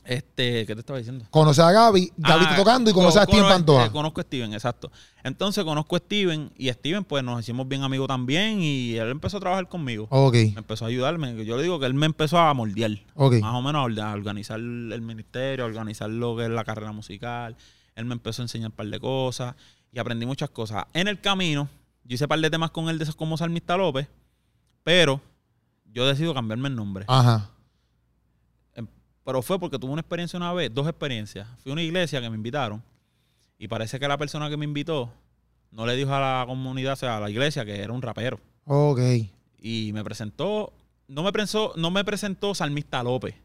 este, ¿qué te estaba diciendo? Conoces a Gaby, Gaby Ah, está tocando y conoces a Steven Pantoja. eh, conozco a Steven, exacto. Entonces conozco a Steven y Steven pues nos hicimos bien amigos también y él empezó a trabajar conmigo. Ok, Me empezó a ayudarme. Yo le digo que él me empezó a moldear. ok. Más o menos a organizar el ministerio, a organizar lo que es la carrera musical. Él me empezó a enseñar un par de cosas y aprendí muchas cosas. En el camino, yo hice un par de temas con él de esos como Salmista López, pero yo decido cambiarme el nombre. Ajá. Pero fue porque tuve una experiencia una vez, dos experiencias. Fui a una iglesia que me invitaron y parece que la persona que me invitó no le dijo a la comunidad, o sea, a la iglesia, que era un rapero. Ok. Y me presentó, no me presentó, no me presentó Salmista López.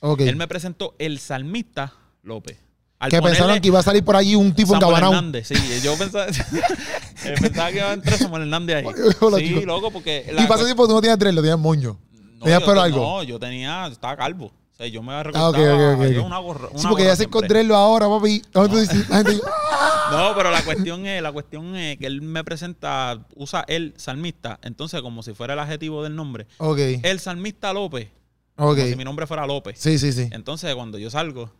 Ok. Él me presentó el Salmista López. Al que pensaron que iba a salir por allí un tipo Samuel encabanado. Hernández, sí. Yo pensaba, eh, pensaba que iba a entrar Samuel Hernández ahí. Sí, loco, porque... Y pasa tiempo tú no tienes tres, lo tienes moño. ¿Tenías yo, pelo te- algo? No, yo tenía, estaba calvo. O sea, yo me Ah, recortaba ok, ok, ok, yo ok. una gorra. Sí, porque ya se encontrarlo ahora, papi. Dice, No, pero la cuestión es, la cuestión es que él me presenta, usa el salmista, entonces como si fuera el adjetivo del nombre. Ok. El salmista López, Ok. como si mi nombre fuera López. Sí, sí, sí. Entonces cuando yo salgo,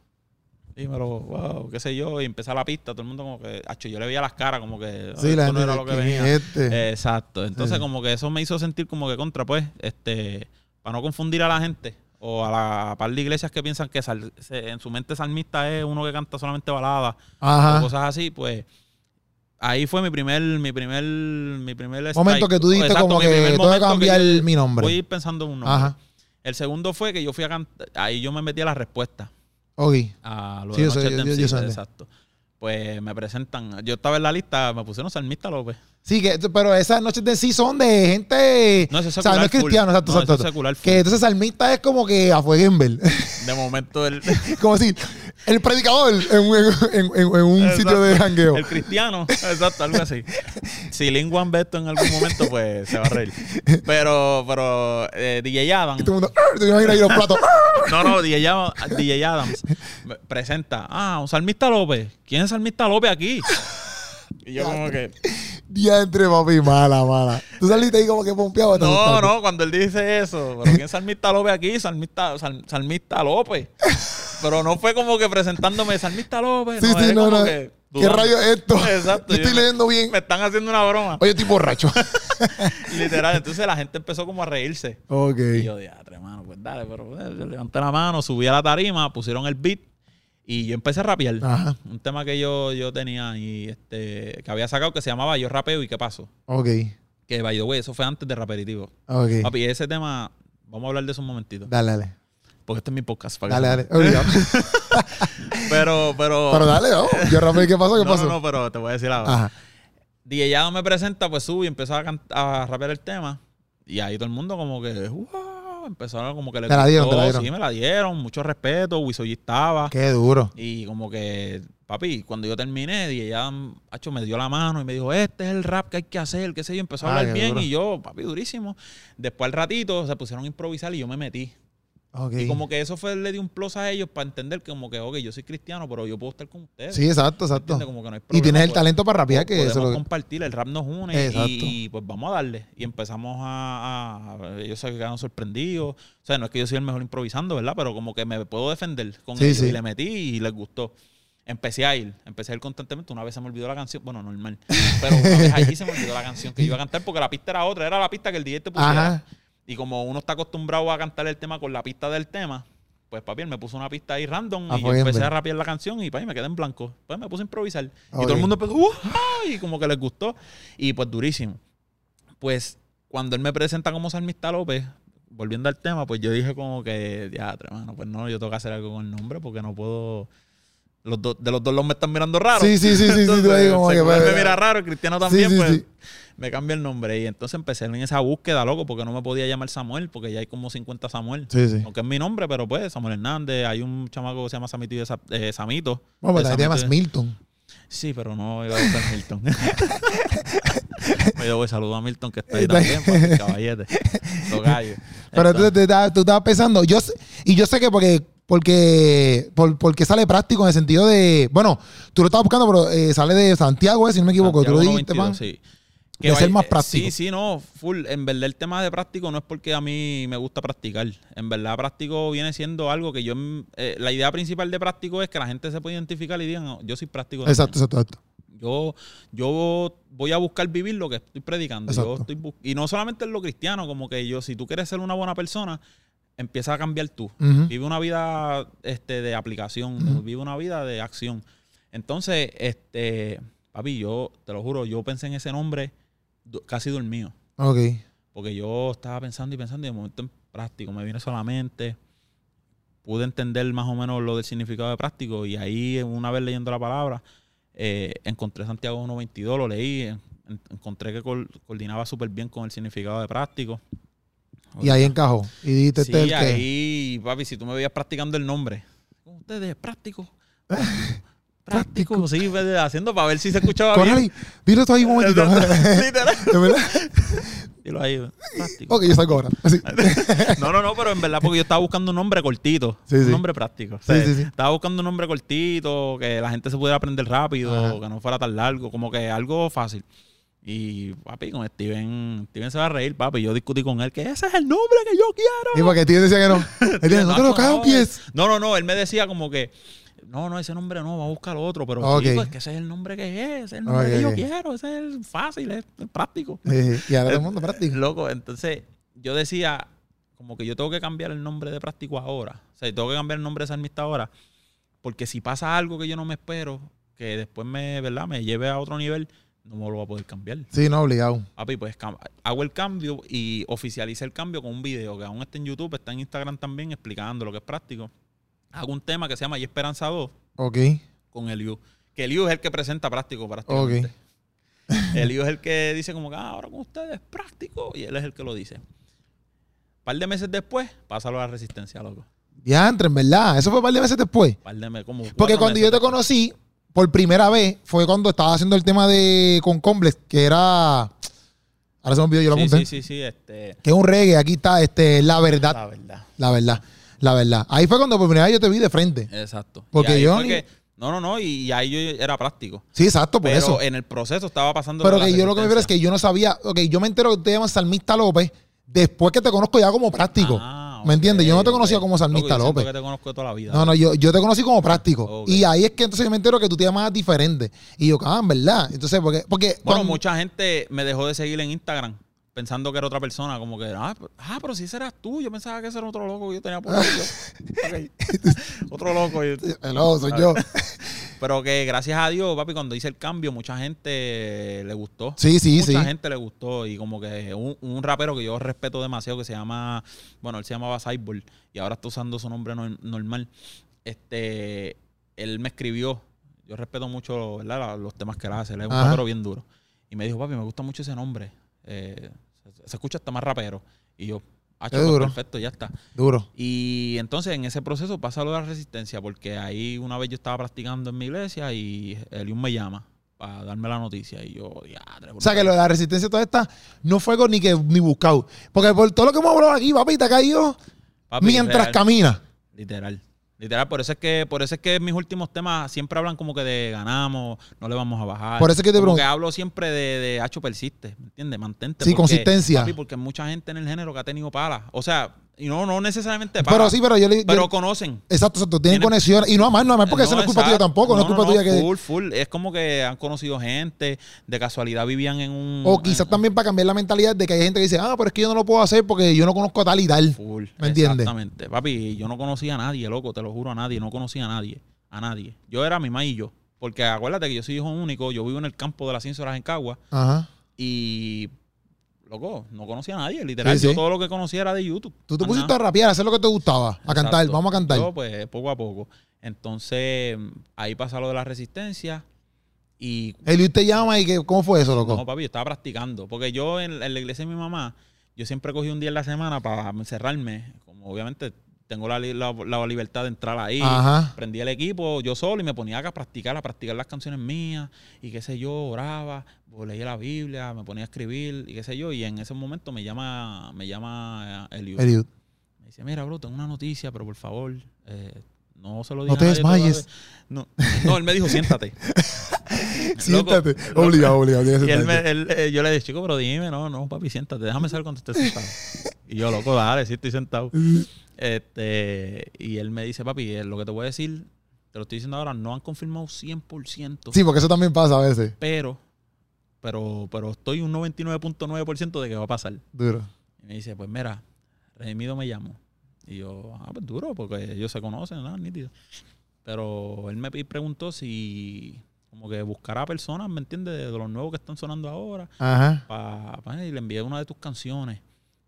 dímelo, wow, qué sé yo, y empieza la pista, todo el mundo como que, acho, yo le veía las caras como que Sí, esto la no era lo que ¿quién venía. es este? Exacto. Entonces Sí. como que eso me hizo sentir como que contra, pues, este, para no confundir a la gente o a la par de iglesias que piensan que sal- se- en su mente salmista es uno que canta solamente baladas o cosas así, pues ahí fue mi primer, mi primer, mi primer Momento que tú dijiste Exacto, como que tengo que cambiar yo mi nombre. Voy a ir pensando en un nombre. Ajá. El segundo fue que yo fui a cantar, ahí yo me metí a la respuesta Ok. a lo Sí, de yo exacto. Pues me presentan, yo estaba en la lista, me pusieron Salmista López. Sí, que, pero esas noches de sí son de gente. No, eso es o sea, no secular es cristiano, exacto, No, exacto. secular. Que entonces salmista es como que a Fueguenbel. De momento el, como decir, el predicador en, un- en- en- en un Exacto. sitio de jangueo. el cristiano, exacto, algo así. Si Lingwan ve esto en algún momento, pues se va a reír. Pero, pero eh, DJ Adam, Y todo el mundo, te imaginas ahí los platos. No, no, DJ Adam- DJ Adams presenta, ah, un Salmista López. ¿Quién es Salmista López aquí? Y yo como que, Día entre papi, mala, mala. Tú saliste ahí como que pompeado. no, no, cuando él dice eso, pero ¿quién es Salmista López aquí? Salmista, Sal- Salmista López. Pero no fue como que presentándome Salmista López. Sí, no, sí, no, no. que ¿Qué rayo es esto? Exacto. Yo estoy leyendo bien. Me están haciendo una broma. Oye, estoy borracho. Literal. Entonces la gente empezó como a reírse. ok. Y yo, diatre, mano, pues dale, pero eh, yo levanté la mano, subí a la tarima, pusieron el beat y yo empecé a rapear. Ajá. Un tema que yo, yo tenía y este, que había sacado que se llamaba Yo rapeo y qué pasó. Ok. Que by the way, eso fue antes de Raperitivo. Ok. Papi, ese tema, vamos a hablar de eso un momentito. Dale, dale. Porque este es mi podcast. para Dale, dale. Pero, pero. Pero dale, vamos. Yo rapé, ¿qué pasó? ¿Qué no, pasó? no, no, pero te voy a decir ahora. Ajá. DJ Yado me presenta, pues sube y empezó a, a rapear el tema. Y ahí todo el mundo como que, wow, empezaron como que le Te la dieron, te la dieron. Sí, me la dieron, mucho respeto, Wisoyi estaba. Qué duro. Y como que, papi, cuando yo terminé, DJ Yado hacho, me dio la mano y me dijo, este es el rap que hay que hacer, qué sé yo. Empezó a Ah, hablar bien duro. y yo, papi, durísimo. Después al ratito se pusieron a improvisar y yo me metí. Y como que eso fue, le dio un plus a ellos para entender que como que, ok, yo soy cristiano, pero yo puedo estar con ustedes. Sí, exacto, exacto. Como que no hay Y tienes el pues, talento para rapear, que podemos eso es lo compartir, el rap nos une Exacto. y pues vamos a darle. Y empezamos a, a- ellos se quedaron sorprendidos. O sea, no es que yo soy el mejor improvisando, ¿verdad? Pero como que me puedo defender con Sí, ellos sí. y le metí y les gustó. Empecé a ir, empecé a ir constantemente. Una vez se me olvidó la canción, bueno, normal. Pero una vez allí se me olvidó la canción que yo iba a cantar porque la pista era otra, era la pista que el DJ te pusiera. Ajá. Y como uno está acostumbrado a cantar el tema con la pista del tema, pues papi, él me puso una pista ahí random Ah, y yo empecé bien. a rapear la canción y papi, me quedé en blanco. Pues me puse a improvisar. Y Ok. todo el mundo empezó, "Uah", y como que les gustó. Y pues durísimo. Pues cuando él me presenta como Salmista López, volviendo al tema, pues yo dije como que, ya, hermano, pues no, yo tengo que hacer algo con el nombre porque no puedo... Los dos, de los dos los me están mirando raro. Sí, sí, sí, sí, sí, tú ahí como que, secular pues, me mira raro, el cristiano Sí, también, sí, pues sí. me cambia el nombre. Y entonces empecé en esa búsqueda, loco, porque no me podía llamar Samuel, porque ya hay como 50 Samuel. Sí, sí. Aunque es mi nombre, pero pues, Samuel Hernández, hay un chamaco que se llama Samito de Sa- eh, Samito. Bueno, también te llamas Milton. Sí, pero no iba a buscar Milton. Me voy saludo a Milton que está ahí también, caballete. Los gallos. Pero Entonces, tú, tú estabas- tú estabas pensando, yo y yo sé que porque, porque, por- porque sale práctico en el sentido de, bueno, tú lo estabas buscando, pero eh, sale de Santiago, eh, si no me equivoco, tú lo dijiste, 92, man. sí. De ser vaya- más eh, práctico. Sí, sí, no, full. En verdad el tema de práctico no es porque a mí me gusta practicar. En verdad práctico viene siendo algo que yo... en- eh, la idea principal de práctico es que la gente se pueda identificar y digan, "Oh, yo soy práctico. también". Exacto, exacto, exacto. Yo, yo voy a buscar vivir lo que estoy predicando. Yo estoy y no solamente en lo cristiano, como que yo, si tú quieres ser una buena persona, empieza a cambiar tú. Vive una vida este, de aplicación, vive una vida de acción. Entonces, este, papi, yo te lo juro, yo pensé en ese nombre casi dormido. Ok. Porque yo estaba pensando y pensando y de momento en práctico me viene solamente. Pude entender más o menos lo del significado de práctico y ahí una vez leyendo la palabra, Eh, encontré Santiago 1.22, lo leí, en- en- encontré que coordinaba súper bien con el significado de práctico. Y ahí encajó. Y dijiste Sí, este que. ahí, papi, si tú me veías practicando el nombre. Con ustedes, práctico. práctico, sí, pues, haciendo para ver si se escuchaba bien. Dilo esto ahí un momentito. Literal. Dilo ahí, práctico. Ok, yo salgo ahora. Así. No, no, no, pero en verdad porque yo estaba buscando un nombre cortito. Sí, un sí. nombre práctico. O Sí, sea, sí, sí. Estaba buscando un nombre cortito, que la gente se pudiera aprender rápido, Ajá. que no fuera tan largo, como que algo fácil. Y papi, con Steven, Steven se va a reír, papi. Yo discutí con él que ese es el nombre que yo quiero. Y porque el tío decía que no. Él dice, no te lo cambies. No, no, no. Él me decía como que, no, no, ese nombre no, va a buscar otro. Pero Ok. chico, es que ese es el nombre que es, ese es el nombre que yo quiero, ese es el fácil, es, es práctico. Y ahora todo el mundo práctico. Loco, entonces yo decía, como que yo tengo que cambiar el nombre de práctico ahora. O sea, tengo que cambiar el nombre de salmista ahora. Porque si pasa algo que yo no me espero, que después me, ¿verdad? me lleve a otro nivel, no me lo voy a poder cambiar. Sí, no, obligado. Papi, pues hago el cambio y oficialicé el cambio con un video que aún está en YouTube, está en Instagram también explicando lo que es práctico. Hago un tema que se llama Y Esperanza 2 Ok. con Eliu. Que Eliu es el que presenta práctico prácticamente. Eliu es el que dice como que "Ah, ahora con ustedes práctico y él es el que lo dice. Un par de meses después, pásalo a la resistencia, loco. Diantre, en verdad. Eso fue un par de meses después. Par de me- como Porque cuando meses yo te después. conocí, por primera vez, fue cuando estaba haciendo el tema de con Complex, que era. Ahora se me olvidó, yo lo Sí, apunté. sí, sí, sí, este, Que es un reggae. Aquí está, este, la verdad. la verdad. La verdad. La verdad. Ahí fue cuando por primera vez yo te vi de frente. Exacto. Porque yo ni- no, no, no, y, ahí yo era práctico. Sí, exacto, por Pero eso. en el proceso estaba pasando. Pero que yo lo que me refiero es que yo no sabía. Ok, yo me entero que te llamas Salmista López después que te conozco ya como práctico. Ah, ¿Me entiendes? Yo no te conocía como yo siento López. que te conozco toda la vida. No, no, yo, yo te conocí como práctico. Y ahí es que entonces yo me entero que tú te llamas diferente. Y yo, ah, en verdad. Entonces, porque. porque Bueno, cuando- mucha gente me dejó de seguir en Instagram pensando que era otra persona, como que, ah, pero, ah, pero si ese eras tú, yo pensaba que ese era otro loco que yo tenía por ahí. Yo, otro loco. y- Hello, soy yo. Pero que gracias a Dios, papi, cuando hice el cambio, mucha gente le gustó. Sí, sí, mucha sí. gente le gustó y como que un, un rapero que yo respeto demasiado que se llama, bueno, él se llamaba Cyborg y ahora está usando su nombre nor- normal. Este, él me escribió, yo respeto mucho, ¿verdad? los temas que él hace, él es un rapero bien duro. Y me dijo, papi, me gusta mucho ese nombre. Eh, se, se escucha hasta más rapero. Y yo, ah, pues, duro. perfecto, ya está. Duro. Y entonces en ese proceso pasa lo de la resistencia, porque ahí una vez yo estaba practicando en mi iglesia y Eliun me llama para darme la noticia. Y yo, ya, O sea, que lo de la resistencia toda esta no fue algo ni que ni buscado. Porque por todo lo que hemos hablado aquí, papi, te ha caído Papi, mientras camina. Literal. Literal, por eso es que, por eso es que mis últimos temas siempre hablan como que de ganamos, no le vamos a bajar. Por eso es que te como que hablo siempre de, de hacho persiste, ¿me entiendes? Mantente. Sí, porque, consistencia. Papi, porque hay mucha gente en el género que ha tenido palas. O sea, y no, no necesariamente palas. Pero sí, pero yo le. yo- pero conocen. exacto, exacto. Tienen tienen- conexiones. Y no más, no más, porque eso no es culpa tuya exacto. tampoco. No, es culpa tuya que. Full, full. Es como que han conocido gente, de casualidad vivían en un. O quizás en- también para cambiar la mentalidad de que hay gente que dice, ah, pero es que yo no lo puedo hacer porque yo no conozco a tal y tal. Full. ¿Me entiendes? Exactamente. Papi, yo no conocía a nadie, loco, te lo juro a nadie. No conocía a nadie. A nadie. Yo era mi mamá y yo. Porque acuérdate que yo soy hijo único, yo vivo en el campo de las 100 horas en Cagua Ajá. y. Loco, no conocía a nadie, literal. Sí, sí. Yo todo lo que conocía era de YouTube. Tú te pusiste a rapear, a hacer lo que te gustaba, a cantar, vamos a cantar. Yo, pues, poco a poco. Entonces, ahí pasa lo de la resistencia. Y Eliud te llama y que, ¿cómo fue eso, loco? No, papi, yo estaba practicando. Porque yo en, en la iglesia de mi mamá, yo siempre cogí un día en la semana para encerrarme. Como obviamente tengo la, la- la libertad de entrar ahí. Ajá. Prendí el equipo yo solo y me ponía acá a practicar, a practicar las canciones mías. Y qué sé yo, oraba, pues, leía la Biblia, me ponía a escribir y qué sé yo. Y en ese momento me llama, me llama eh, Eliud. Eliud. Me dice, mira, bro, tengo una noticia, pero por favor, eh, no se lo No digas te a nadie desmayes. todavía". No, no, él me dijo, siéntate. Siéntate. loco. obligado, obligado. Y él me- él, eh, yo le dije, chico, pero dime, no, no, papi, siéntate, déjame saber cuando estés sentado. y yo, loco, dale, sí estoy sentado. Este, y él me dice, papi, eh, lo que te voy a decir, te lo estoy diciendo ahora, no han confirmado 100%, Sí, porque eso también pasa a veces. pero, pero, pero estoy un 99.9% de que va a pasar. Duro. Y me dice, pues mira, Redimido me llamó. Y yo, ah, pues duro, porque ellos se conocen, ¿no? Nítido. Pero él me preguntó si, como que buscará personas, ¿me entiendes? De, los nuevos que están sonando ahora. Ajá. Pa, pa- y le envié una de tus canciones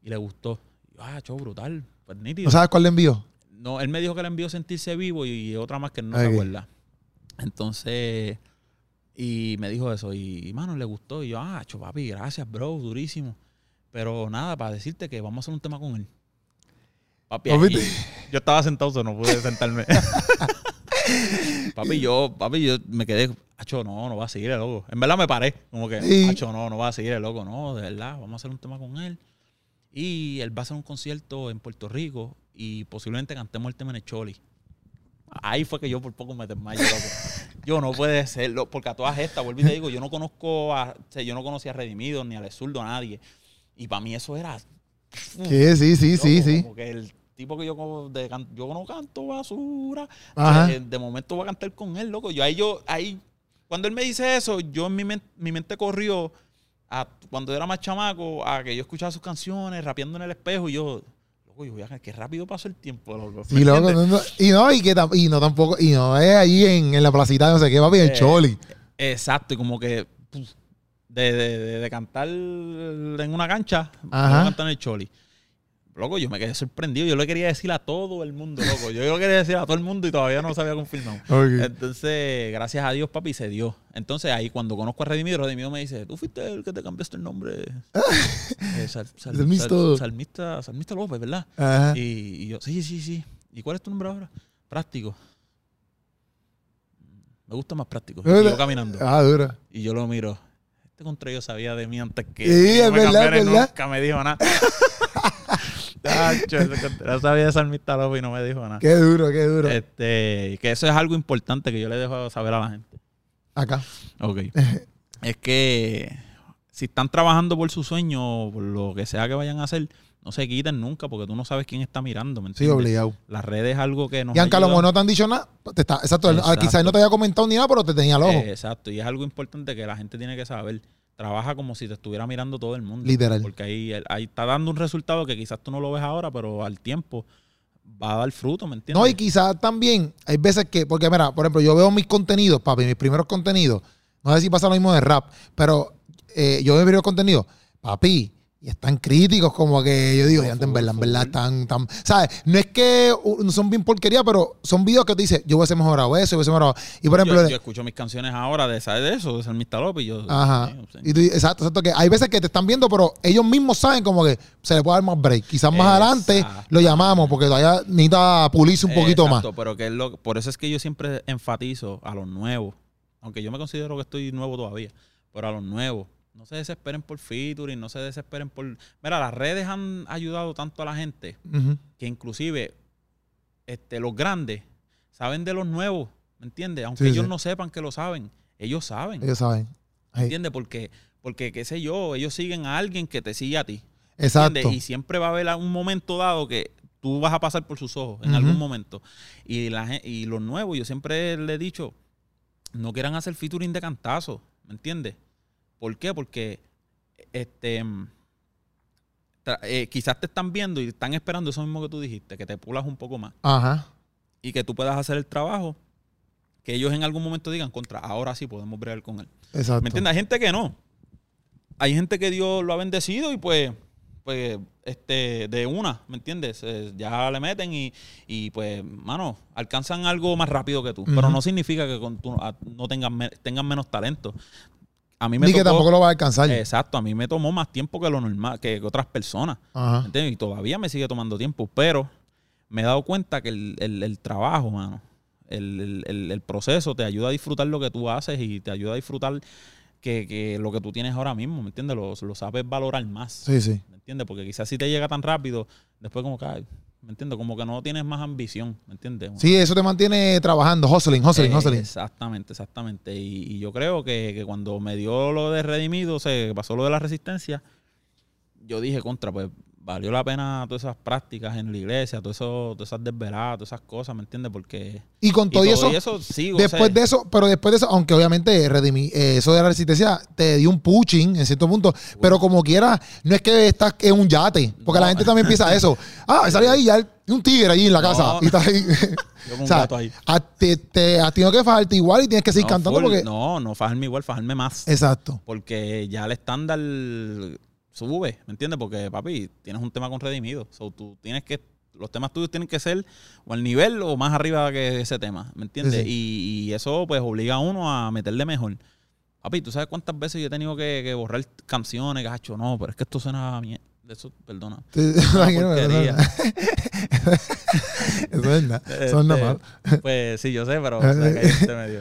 y le gustó. Y yo, ah, show brutal. Pues nítido. ¿No sabes cuál le envió? no, él me dijo que le envió sentirse vivo y otra más que no Ok. se acuerda. Entonces, Y me dijo eso. Y, mano, le gustó. Y yo, ah, cho, papi, gracias, bro, durísimo. Pero nada, para decirte que vamos a hacer un tema con él. Papi, yo estaba sentado, no pude sentarme. papi, yo, papi, yo me quedé, acho, no, no va a seguir el loco. En verdad me paré, como que, Sí. no, no va a seguir el loco, no, de verdad, vamos a hacer un tema con él. Y él va a hacer un concierto en Puerto Rico y posiblemente cantemos el tema en el Choli. Ahí fue que yo por poco me desmayé, loco. Yo no puede ser, porque a todas estas, vuelvo y te digo, yo no conozco a, o sea, yo no conocía a Redimido ni a Ale Zurdo, a nadie. Y para mí eso era sí, sí, sí, Loco, sí. Como que el tipo que yo de can- yo no canto basura. Eh, de momento voy a cantar con él, loco. Yo ahí yo, ahí, cuando él me dice eso, yo en mi, men- mi mente corrió a cuando era más chamaco, a que yo escuchaba sus canciones, rapeando en el espejo, y yo, loco, yo voy a qué rápido pasó el tiempo, loco. ¿Me Sí, loco, no, no, y no, y que y no tampoco, y no es ahí en, en la placita, no sé qué, papi, en Eh, Choli. Exacto, y como que de, de- de- de cantar en una cancha, Ajá. a cantar en el Choli. Loco, yo me quedé sorprendido. Yo le quería decir a todo el mundo, loco. Yo lo quería decir a todo el mundo y todavía no se había confirmado. Entonces, gracias a Dios, papi, se dio. Entonces, ahí cuando conozco a Redimido, Redimido me dice, tú fuiste el que te cambiaste el nombre. Eh, sal- sal- Salmista. sal- salmista, Salmista López, ¿verdad? Ajá. Y, y yo, sí, sí, sí. ¿Y cuál es tu nombre ahora? Práctico. Me gusta más práctico. Y sigo caminando. Ah, dura. Y yo lo miro. Este contra yo sabía de mí antes que. Sí, es me verdad. Nunca me dijo nada. Tacho, sabía de Salmista y no me dijo nada. Qué duro, qué duro. Este, que eso es algo importante que yo le dejo saber a la gente. Acá. Ok. es que si están trabajando por su sueño, por lo que sea que vayan a hacer, no se quiten nunca porque tú no sabes quién está mirando, ¿me Sí, entiendes? obligado. Las redes es algo que nos Y aunque a lo mejor no te han dicho nada, te está, exacto, él- ah, Exacto. quizás no te haya comentado ni nada, pero te tenía al ojo. Eh, exacto, y es algo importante que la gente tiene que saber. Trabaja como si te estuviera mirando todo el mundo. Literal. Porque ahí, ahí está dando un resultado que quizás tú no lo ves ahora, pero al tiempo va a dar fruto, ¿me entiendes? No, y quizás también hay veces que, porque mira, por ejemplo, yo veo mis contenidos, papi, mis primeros contenidos, no sé si pasa lo mismo de rap, pero eh, yo veo mis primeros contenidos, papi, y están críticos, como que yo digo, No, ya en verdad, en verdad, están, tan, ¿sabes? No es que son bien porquería, pero son videos que te dicen, yo hubiese mejorado eso, yo hubiese mejorado. Y por ejemplo, yo, escucho mis canciones ahora de, ¿sabes de eso? De Salmista López y yo... Ajá. Y tú- exacto, exacto. Que hay veces que te están viendo, pero ellos mismos saben como que se le puede dar más break. Quizás más adelante lo llamamos porque todavía necesita pulirse un poquito Exacto, más. pero que es lo, por eso es que yo siempre enfatizo a los nuevos, aunque yo me considero que estoy nuevo todavía, pero a los nuevos, no se desesperen por featuring, no se desesperen por... Mira, las redes han ayudado tanto a la gente que inclusive este, los grandes saben de los nuevos, ¿me entiendes? Aunque Sí, ellos sí. no sepan que lo saben, ellos saben, Ellos saben. ¿me entiendes? Porque, porque, qué sé yo, ellos siguen a alguien que te sigue a ti. Exacto. ¿entiendes? Y siempre va a haber un momento dado que tú vas a pasar por sus ojos en algún momento. Y, la, y los nuevos, yo siempre le he dicho, no quieran hacer featuring de cantazo, ¿me entiendes? ¿Por qué? Porque este mm, eh, quizás te están viendo y están esperando eso mismo que tú dijiste, que te pulas un poco más Ajá. y que tú puedas hacer el trabajo que ellos en algún momento digan contra, ahora sí podemos bregar con él. Exacto. ¿Me entiendes? Hay gente que no. Hay gente que Dios lo ha bendecido y pues, pues, este, de una, ¿me entiendes? Eh, ya le meten y, y, pues, mano, alcanzan algo más rápido que tú. Pero no significa que con tú a- no me- tengan menos talento. A mí me Ni que tampoco lo va a alcanzar. Exacto, a mí me tomó más tiempo que lo normal, que otras personas. ¿me Ajá. entiendes? Y todavía me sigue tomando tiempo, pero me he dado cuenta que el, el- el trabajo, mano, el, el- proceso te ayuda a disfrutar lo que tú haces y te ayuda a disfrutar que, que lo que tú tienes ahora mismo, ¿me entiendes? Lo, lo sabes valorar más, Sí, sí. ¿me entiendes? Porque quizás si te llega tan rápido, después como que, ¿me entiendes? Como que no tienes más ambición, ¿me entiendes? Sí, eso te mantiene trabajando, hustling, hustling, Eh, hustling. Exactamente, exactamente. Y, y yo creo que, que cuando me dio lo de Redimido, se pasó lo de la resistencia, yo dije contra, pues valió la pena todas esas prácticas en la iglesia, todo eso, todas esas desveladas, todas esas cosas, ¿me entiendes? Porque Y con y todo eso, y eso sigo, después de eso, pero después de eso, aunque obviamente redimí- eh, eso de la resistencia te dio un pushing en cierto punto, pero como quiera, no es que estás en un yate, porque No. la gente también piensa eso. Ah, salí ahí ya hay un tigre allí en la No. casa y está ahí. yo con un o sea, gato ahí. a- te, te- has tenido que fajarte igual y tienes que seguir No, cantando full, porque. No, no fajarme igual, fajarme más. Exacto. Porque ya el estándar sube, ¿me entiendes? Porque, papi, tienes un tema con redimido. So, tú tienes que, los temas tuyos tienen que ser o al nivel o más arriba que ese tema, ¿me entiendes? Sí, sí. Y, y eso pues obliga a uno a meterle mejor. Papi, ¿tú sabes cuántas veces yo he tenido que, que borrar canciones, gacho? No, pero es que esto suena bien. Eso, perdona. Eso es es normal. Pues sí, yo sé, pero o sea, que ahí se me dio.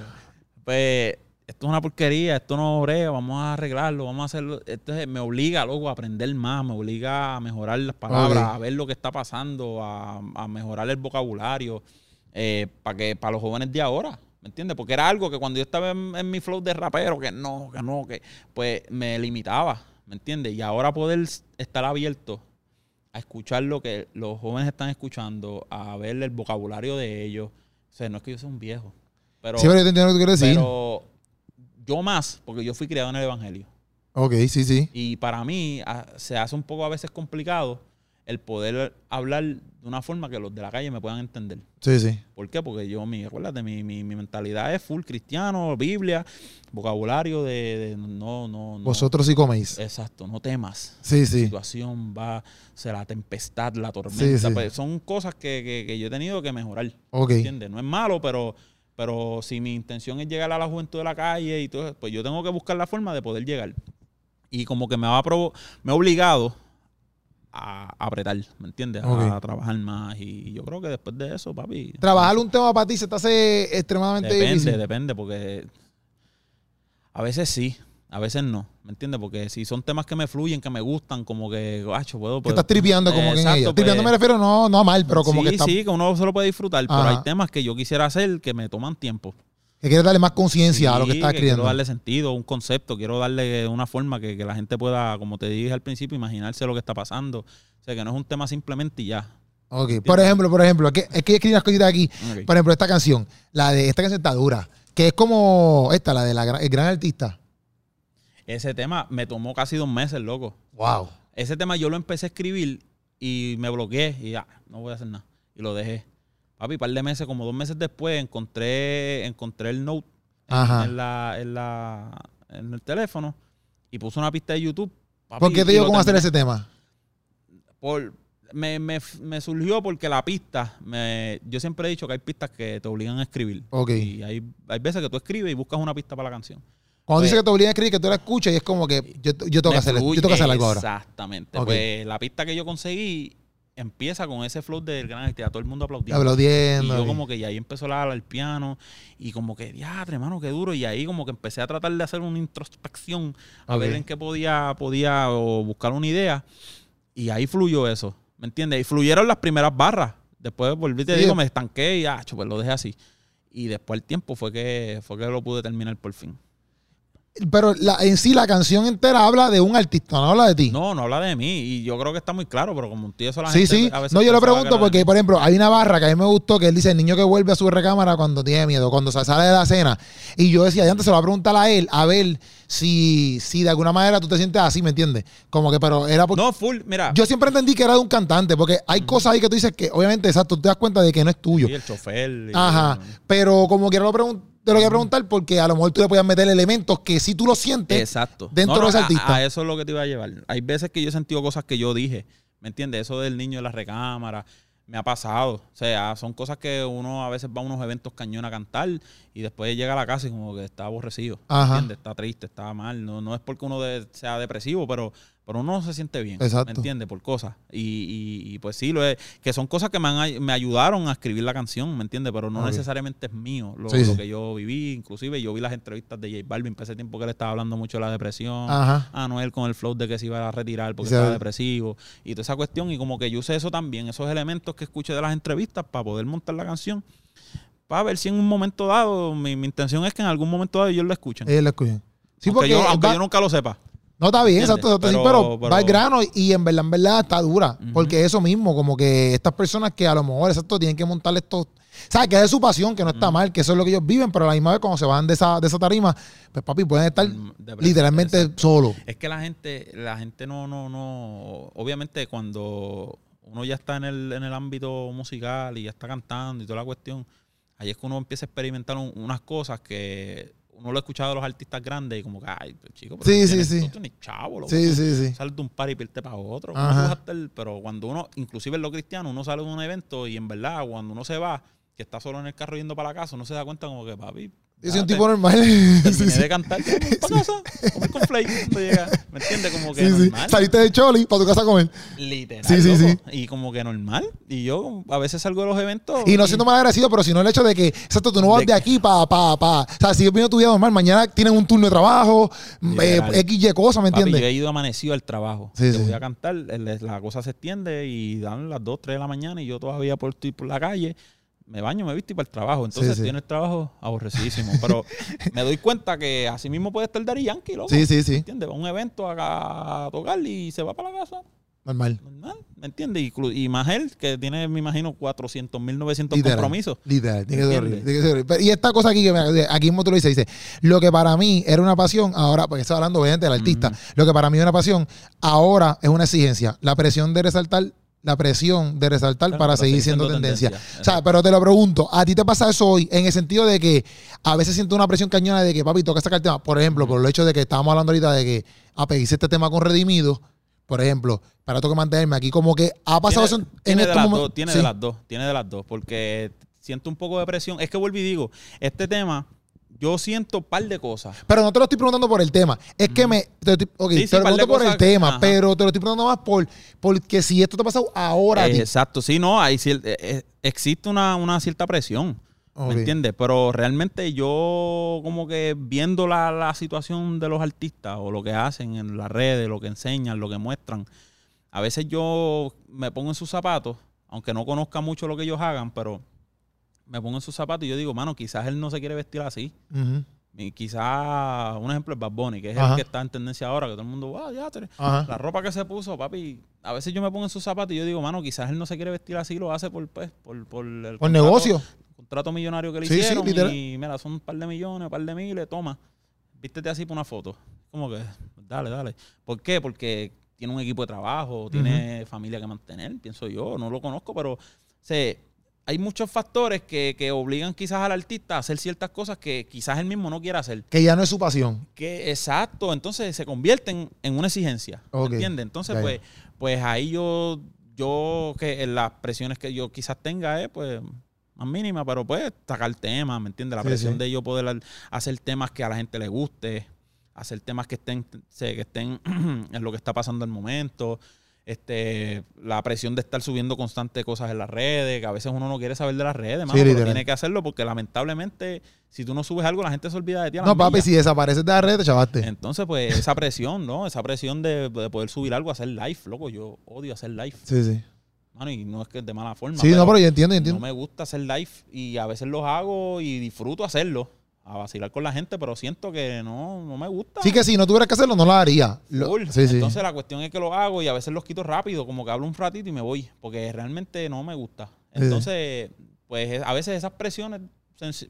Pues esto es una porquería, esto no brega, vamos a arreglarlo, vamos a hacerlo. Entonces me obliga, loco, a aprender más, me obliga a mejorar las palabras, a ver lo que está pasando, a, a mejorar el vocabulario, para que para los jóvenes de ahora, ¿me entiendes? Porque era algo que cuando yo estaba en, en mi flow de rapero, que no, que no, que pues me limitaba, ¿me entiendes? Y ahora poder estar abierto a escuchar lo que los jóvenes están escuchando, a ver el vocabulario de ellos. O sea, no es que yo sea un viejo, pero, sí, pero yo te entiendo lo que tú quieres decir. pero yo más, porque yo fui criado en el Evangelio. Ok, sí, sí. Y para mí a- se hace un poco a veces complicado el poder hablar de una forma que los de la calle me puedan entender. Sí, sí. ¿Por qué? Porque yo, mi, acuérdate, mi, mi, mi mentalidad es full cristiano, Biblia, vocabulario de, de no, no, no. Vosotros sí coméis. Exacto, no temas Sí, sí. situación va, o sea, la tempestad, la tormenta. Sí, sí. pues, son cosas que, que- que yo he tenido que mejorar. Ok. ¿Entiendes? No es malo, pero, pero si mi intención es llegar a la juventud de la calle y todo, pues yo tengo que buscar la forma de poder llegar. Y como que me va a me ha obligado a apretar, ¿me entiendes? A, trabajar más. Y yo creo que después de eso, papi. Trabajar un tema para ti se te hace extremadamente Depende, difícil. depende, porque a veces sí, a veces no, ¿me entiendes? Porque si son temas que me fluyen, que me gustan, como que, gacho, puedo... Que puedo- estás tripeando como que en Exacto, ella. Tripeando pues, me refiero no, no a mal, pero como sí, que está, sí, que uno se lo puede disfrutar, pero Ajá. hay temas que yo quisiera hacer que me toman tiempo. que quieres darle más conciencia a lo que estás Quiero escribiendo. darle sentido, un concepto, quiero darle una forma que, que la gente pueda, como te dije al principio, imaginarse lo que está pasando. O sea, que no es un tema simplemente y ya. Ok. Por ejemplo, por ejemplo, es que, es que escribí unas cositas aquí. Por ejemplo, esta canción, la de esta canción está dura, que es como esta, la de la el gran artista. Ese tema me tomó casi dos meses, loco. Wow. Ese tema yo lo empecé a escribir y me bloqueé y ya, no voy a hacer nada. Y lo dejé. Papi, un par de meses, como dos meses después, encontré, encontré el note en- Ajá. En, la, en, la, en el teléfono y puse una pista de YouTube. papi, ¿Por qué te lo cómo hacer ese tema? Por, me, me, me surgió porque la pista, me, yo siempre he dicho que hay pistas que te obligan a escribir. Ok. Y hay, hay veces que tú escribes y buscas una pista para la canción. Cuando Pues- dice que te obligan a escribir, que tú la escuchas y es como que yo, yo tengo que hacer, yo tengo que hacer algo ahora. Exactamente. Pues la pista que yo conseguí empieza con ese flow del gran artista, todo el mundo aplaudiendo. Aplaudiendo. Y yo como que y ahí empezó la, el piano y como que, diatre, hermano, qué duro. Y ahí como que empecé a tratar de hacer una introspección, a ver en qué podía, podía o buscar una idea. Y ahí fluyó eso, ¿me entiendes? Y fluyeron las primeras barras. Después volví, te Sí. digo, me estanqué y ah, pues lo dejé así. Y después el tiempo fue que, fue que lo pude terminar por fin. Pero la- en sí la canción entera habla de un artista, no habla de ti. No, no habla de mí. Y yo creo que está muy claro, pero como un tío eso la sí, gente sí. No, yo lo que pregunto porque, por ejemplo, hay una barra que a mí me gustó que él dice el niño que vuelve a su recámara cuando tiene miedo, cuando se sale de la cena. Y yo decía, antes se lo va a preguntar a él, a ver si, si de alguna manera tú te sientes así, ¿me entiendes? Como que, pero era porque. No, full, mira. Yo siempre entendí que era de un cantante, porque hay cosas ahí que tú dices que, obviamente, exacto, tú te das cuenta de que no es tuyo. Sí, el chofer. y- Ajá. Pero como quiera lo pregun- te lo voy a preguntar porque a lo mejor tú le podías meter elementos que si tú lo sientes. Exacto. dentro de ese artista. A, eso es lo que te iba a llevar. Hay veces que yo he sentido cosas que yo dije. ¿Me entiendes? Eso del niño de la recámara. Me ha pasado. O sea, son cosas que uno a veces va a unos eventos cañón a cantar y después llega a la casa y como que está aborrecido. ¿me Ajá. ¿Entiendes? Está triste, está mal. No, no es porque uno de- sea depresivo, pero, pero uno no se siente bien. Exacto. ¿Me entiendes? Por cosas. Y, y- y, pues sí, lo es, que son cosas que me, han me ayudaron a escribir la canción, ¿me entiendes? Pero no necesariamente es mío lo, Sí, lo sí. que yo viví. Inclusive yo vi las entrevistas de J Balvin para ese tiempo que él estaba hablando mucho de la depresión. Ajá. A Noel con el flow de que se iba a retirar porque estaba depresivo. Y toda esa cuestión. Y como que yo usé eso también, esos elementos que escuché de las entrevistas para poder montar la canción. Para ver si en un momento dado, mi, mi intención es que en algún momento dado ellos lo escuchen. Ellos lo escuchan. Sí, aunque porque yo, aunque va- yo nunca lo sepa. No, está bien, exacto, sí, Pero- va al grano y en verdad, en verdad está dura. Ujú. Porque eso mismo, como que estas personas que a lo mejor, exacto, tienen que montar estos. ¿Sabes? Que es su pasión, que no está mal, que eso es lo que ellos viven, pero a la misma vez cuando se van de esa, de esa tarima, pues papi, pueden estar Mm, literalmente exacto. solos. Es que la gente, la gente no, no, no. Obviamente, cuando uno ya está en el, en el ámbito musical y ya está cantando y toda la cuestión, ahí es que uno empieza a experimentar un- unas cosas que uno lo ha escuchado de los artistas grandes y como que, ay, pues, chico, pero Sí, tú sí, tienes- sí. tú tienes chavo, loco, Sí, sí, sí. Sales de un par y irte para otro. Pero cuando uno, inclusive en lo cristiano, uno sale de un evento y en verdad, cuando uno se va, que está solo en el carro yendo para la casa, uno se da cuenta como que, papi, Yo soy un tipo normal. Terminé Sí, sí. de cantar, para casa, comer con flake cuando llega. ¿Me entiendes? Como que Sí, sí. normal. Saliste de Choli para tu casa a comer. Literal. Sí, sí, loco. sí. Y como que normal. Y yo a veces salgo de los eventos. Y no siendo mal agradecido, pero sino el hecho de que, exacto, tú no vas De aquí para, pa, pa. O sea, sigues viendo tu vida normal. Mañana tienen un turno de trabajo, eh, Literal. X, Y cosas, ¿me Papi, yo entiendes? he ido amanecido al trabajo. Sí, Te sí. voy a cantar, la cosa se extiende y dan las 2, 3 de la mañana y yo todavía por, estoy por la calle. Me baño, me visto y para el trabajo. Entonces Sí, en el trabajo aborrecidísimo. Pero me doy cuenta que así mismo puede estar Daddy Yankee, loco. Sí, sí, sí. ¿Entiendes? Va a un evento acá a tocar y se va para la casa. Normal. Normal, ¿me entiendes? Y, más él, que tiene, me imagino, 400 mil, 900 Literal. compromisos. Literal, tiene que ser horrible, ¿Entiendes? tiene que ser horrible. Pero- Y esta cosa aquí que me, aquí mismo te lo dice, dice, lo que para mí era una pasión, ahora, porque está hablando obviamente del artista, lo que para mí era una pasión, ahora es una exigencia. La presión de resaltar, la presión de resaltar Claro, para, seguir siendo, tendencia. tendencia. O sea, pero te lo pregunto, ¿a ti te pasa eso hoy? En el sentido de que a veces siento una presión cañona de que, papi, toca sacar el tema. Por ejemplo, por el hecho de que estábamos hablando ahorita de que, ah, pues, este tema con Redimido, por ejemplo, para tengo que mantenerme aquí, como que ha pasado tiene, eso en tiene estos momentos. tiene Sí. de las dos, tiene de las dos, porque siento un poco de presión. Es que vuelvo y digo, este tema, yo siento un par de cosas. Pero no te lo estoy preguntando por el tema. Es que me. Te, estoy- ok, Sí, te lo pregunto por el tema, ajá. pero te lo estoy preguntando más por porque si esto te ha pasado ahora a ti. Exacto, sí, no, hay eh, eh, existe una, una cierta presión. ¿Me entiendes? Pero realmente yo como que viendo la, la situación de los artistas o lo que hacen en las redes, lo que enseñan, lo que muestran, a veces yo me pongo en sus zapatos, aunque no conozca mucho lo que ellos hagan, pero me pongo en sus zapatos y yo digo, mano, quizás él no se quiere vestir así. Y quizás, un ejemplo es Bad Bunny, que es Ajá. el que está en tendencia ahora, que todo el mundo, wow, ya, te- Ajá. la ropa que se puso, papi, a veces yo me pongo en sus zapatos y yo digo, mano, quizás él no se quiere vestir así, lo hace por, pues, por, por el Por contrato- negocio. contrato millonario que le Sí, sí, hicieron literal. y mira, son un par de millones, un par de miles, toma, vístete así por una foto. Como que, dale, dale. ¿Por qué? Porque tiene un equipo de trabajo, tiene familia que mantener, pienso yo, no lo conozco, pero sé, hay muchos factores que, que obligan quizás al artista a hacer ciertas cosas que quizás él mismo no quiera hacer. Que ya no es su pasión. Que exacto, entonces se convierten en una exigencia. Ok. ¿Me entiendes? Entonces, Ya, ya. pues, pues ahí yo, yo que las presiones que yo quizás tenga es pues más mínima, pero pues sacar temas, ¿me entiendes? La Sí, presión sí. de yo poder hacer temas que a la gente le guste, hacer temas que estén, que estén en lo que está pasando en el momento. Este, la presión de estar subiendo constante cosas en las redes, que a veces uno no quiere saber de las redes, mano, pero tiene que hacerlo porque lamentablemente si tú no subes algo la gente se olvida de ti. a la No, papi, milla. si desapareces de la red, te chavaste. Entonces, pues, esa presión, ¿no? Esa presión de, de poder subir algo, hacer live, loco. Yo odio hacer live, Sí, sí. mano, y no es que es de mala forma. Sí, no, pero yo entiendo, yo entiendo. no me gusta hacer live y a veces los hago y disfruto hacerlo, a vacilar con la gente, pero siento que no, no me gusta. Sí que si no tuvieras que hacerlo, no lo haría. Lo- Full. sí, sí. Entonces la cuestión es que lo hago y a veces los quito rápido, como que hablo un ratito y me voy, porque realmente no me gusta. Sí. Entonces, pues a veces esas presiones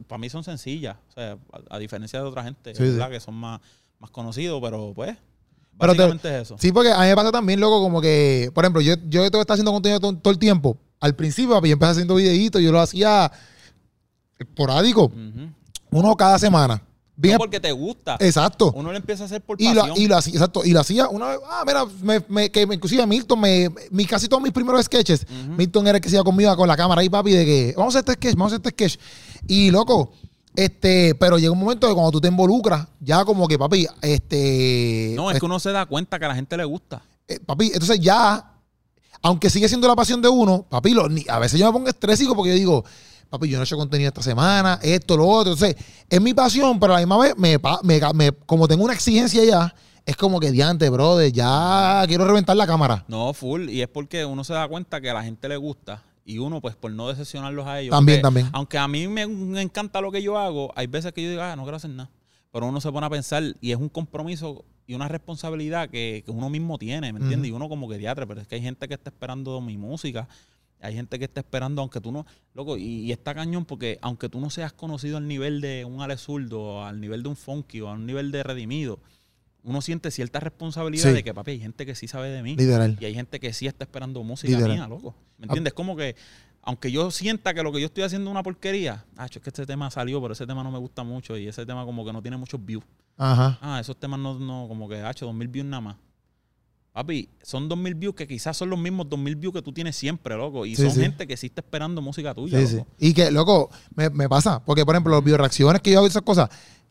para mí son sencillas, o sea, a, a diferencia de otra gente. ¿verdad? que son más, más conocidos, pero pues, Pero te- es eso. Sí, porque a mí me pasa también, loco, como que, por ejemplo, yo, yo estar haciendo contenido todo, todo el tiempo. Al principio, yo empecé haciendo videitos, yo lo hacía esporádico, Ujú. Uno cada semana. Bien, No porque te gusta. exacto. Uno lo empieza a hacer por Y lo, pasión. y lo hacía, exacto, y lo hacía una vez, ah, mira, me, me- que inclusive Milton, me, mi, casi todos mis primeros sketches. Milton era el que se iba conmigo con la cámara ahí, papi, de que vamos a hacer este sketch, vamos a hacer este sketch. Y loco, este, pero llega un momento que cuando tú te involucras, ya como que, papi, este. no, es que uno se da cuenta que a la gente le gusta. eh, papi, entonces ya, aunque sigue siendo la pasión de uno, papi, lo- ni- a veces yo me pongo estrésico porque yo digo, papi, yo no he hecho contenido esta semana, esto, lo otro. Entonces, es mi pasión, pero a la misma vez, me, pa- me- me- como tengo una exigencia ya, es como que diante, brother, ya quiero reventar la cámara. No, full. Y es porque uno se da cuenta que a la gente le gusta. Y uno, pues, por no decepcionarlos a ellos. También, también. Aunque a mí me, me encanta lo que yo hago, hay veces que yo digo, ah, no quiero hacer nada. Pero uno se pone a pensar y es un compromiso y una responsabilidad que, que uno mismo tiene, ¿me entiendes? Y uno como que diatre, pero es que hay gente que está esperando mi música. Hay gente que está esperando, aunque tú no, loco, y, y está cañón porque aunque tú no seas conocido al nivel de un Ale Zurdo, al nivel de un Funky o al nivel de Redimido, uno siente cierta responsabilidad Sí. de que, papi, hay gente que sí sabe de mí. Literal. Y hay gente que sí está esperando música Literal. mía, loco. ¿Me entiendes? Como que, aunque yo sienta que lo que yo estoy haciendo es una porquería, ah, es que este tema salió, pero ese tema no me gusta mucho y ese tema como que no tiene muchos views. Ajá. Ah, esos temas no, no como que, hacho, dos mil views nada más. Papi, son 2.000 views que quizás son los mismos 2.000 views que tú tienes siempre, loco. Y Sí, son sí. gente que sí está esperando música tuya, Sí, sí. loco. Y que, loco, me, me pasa. Porque, por ejemplo, los bioreacciones que yo hago y esas cosas.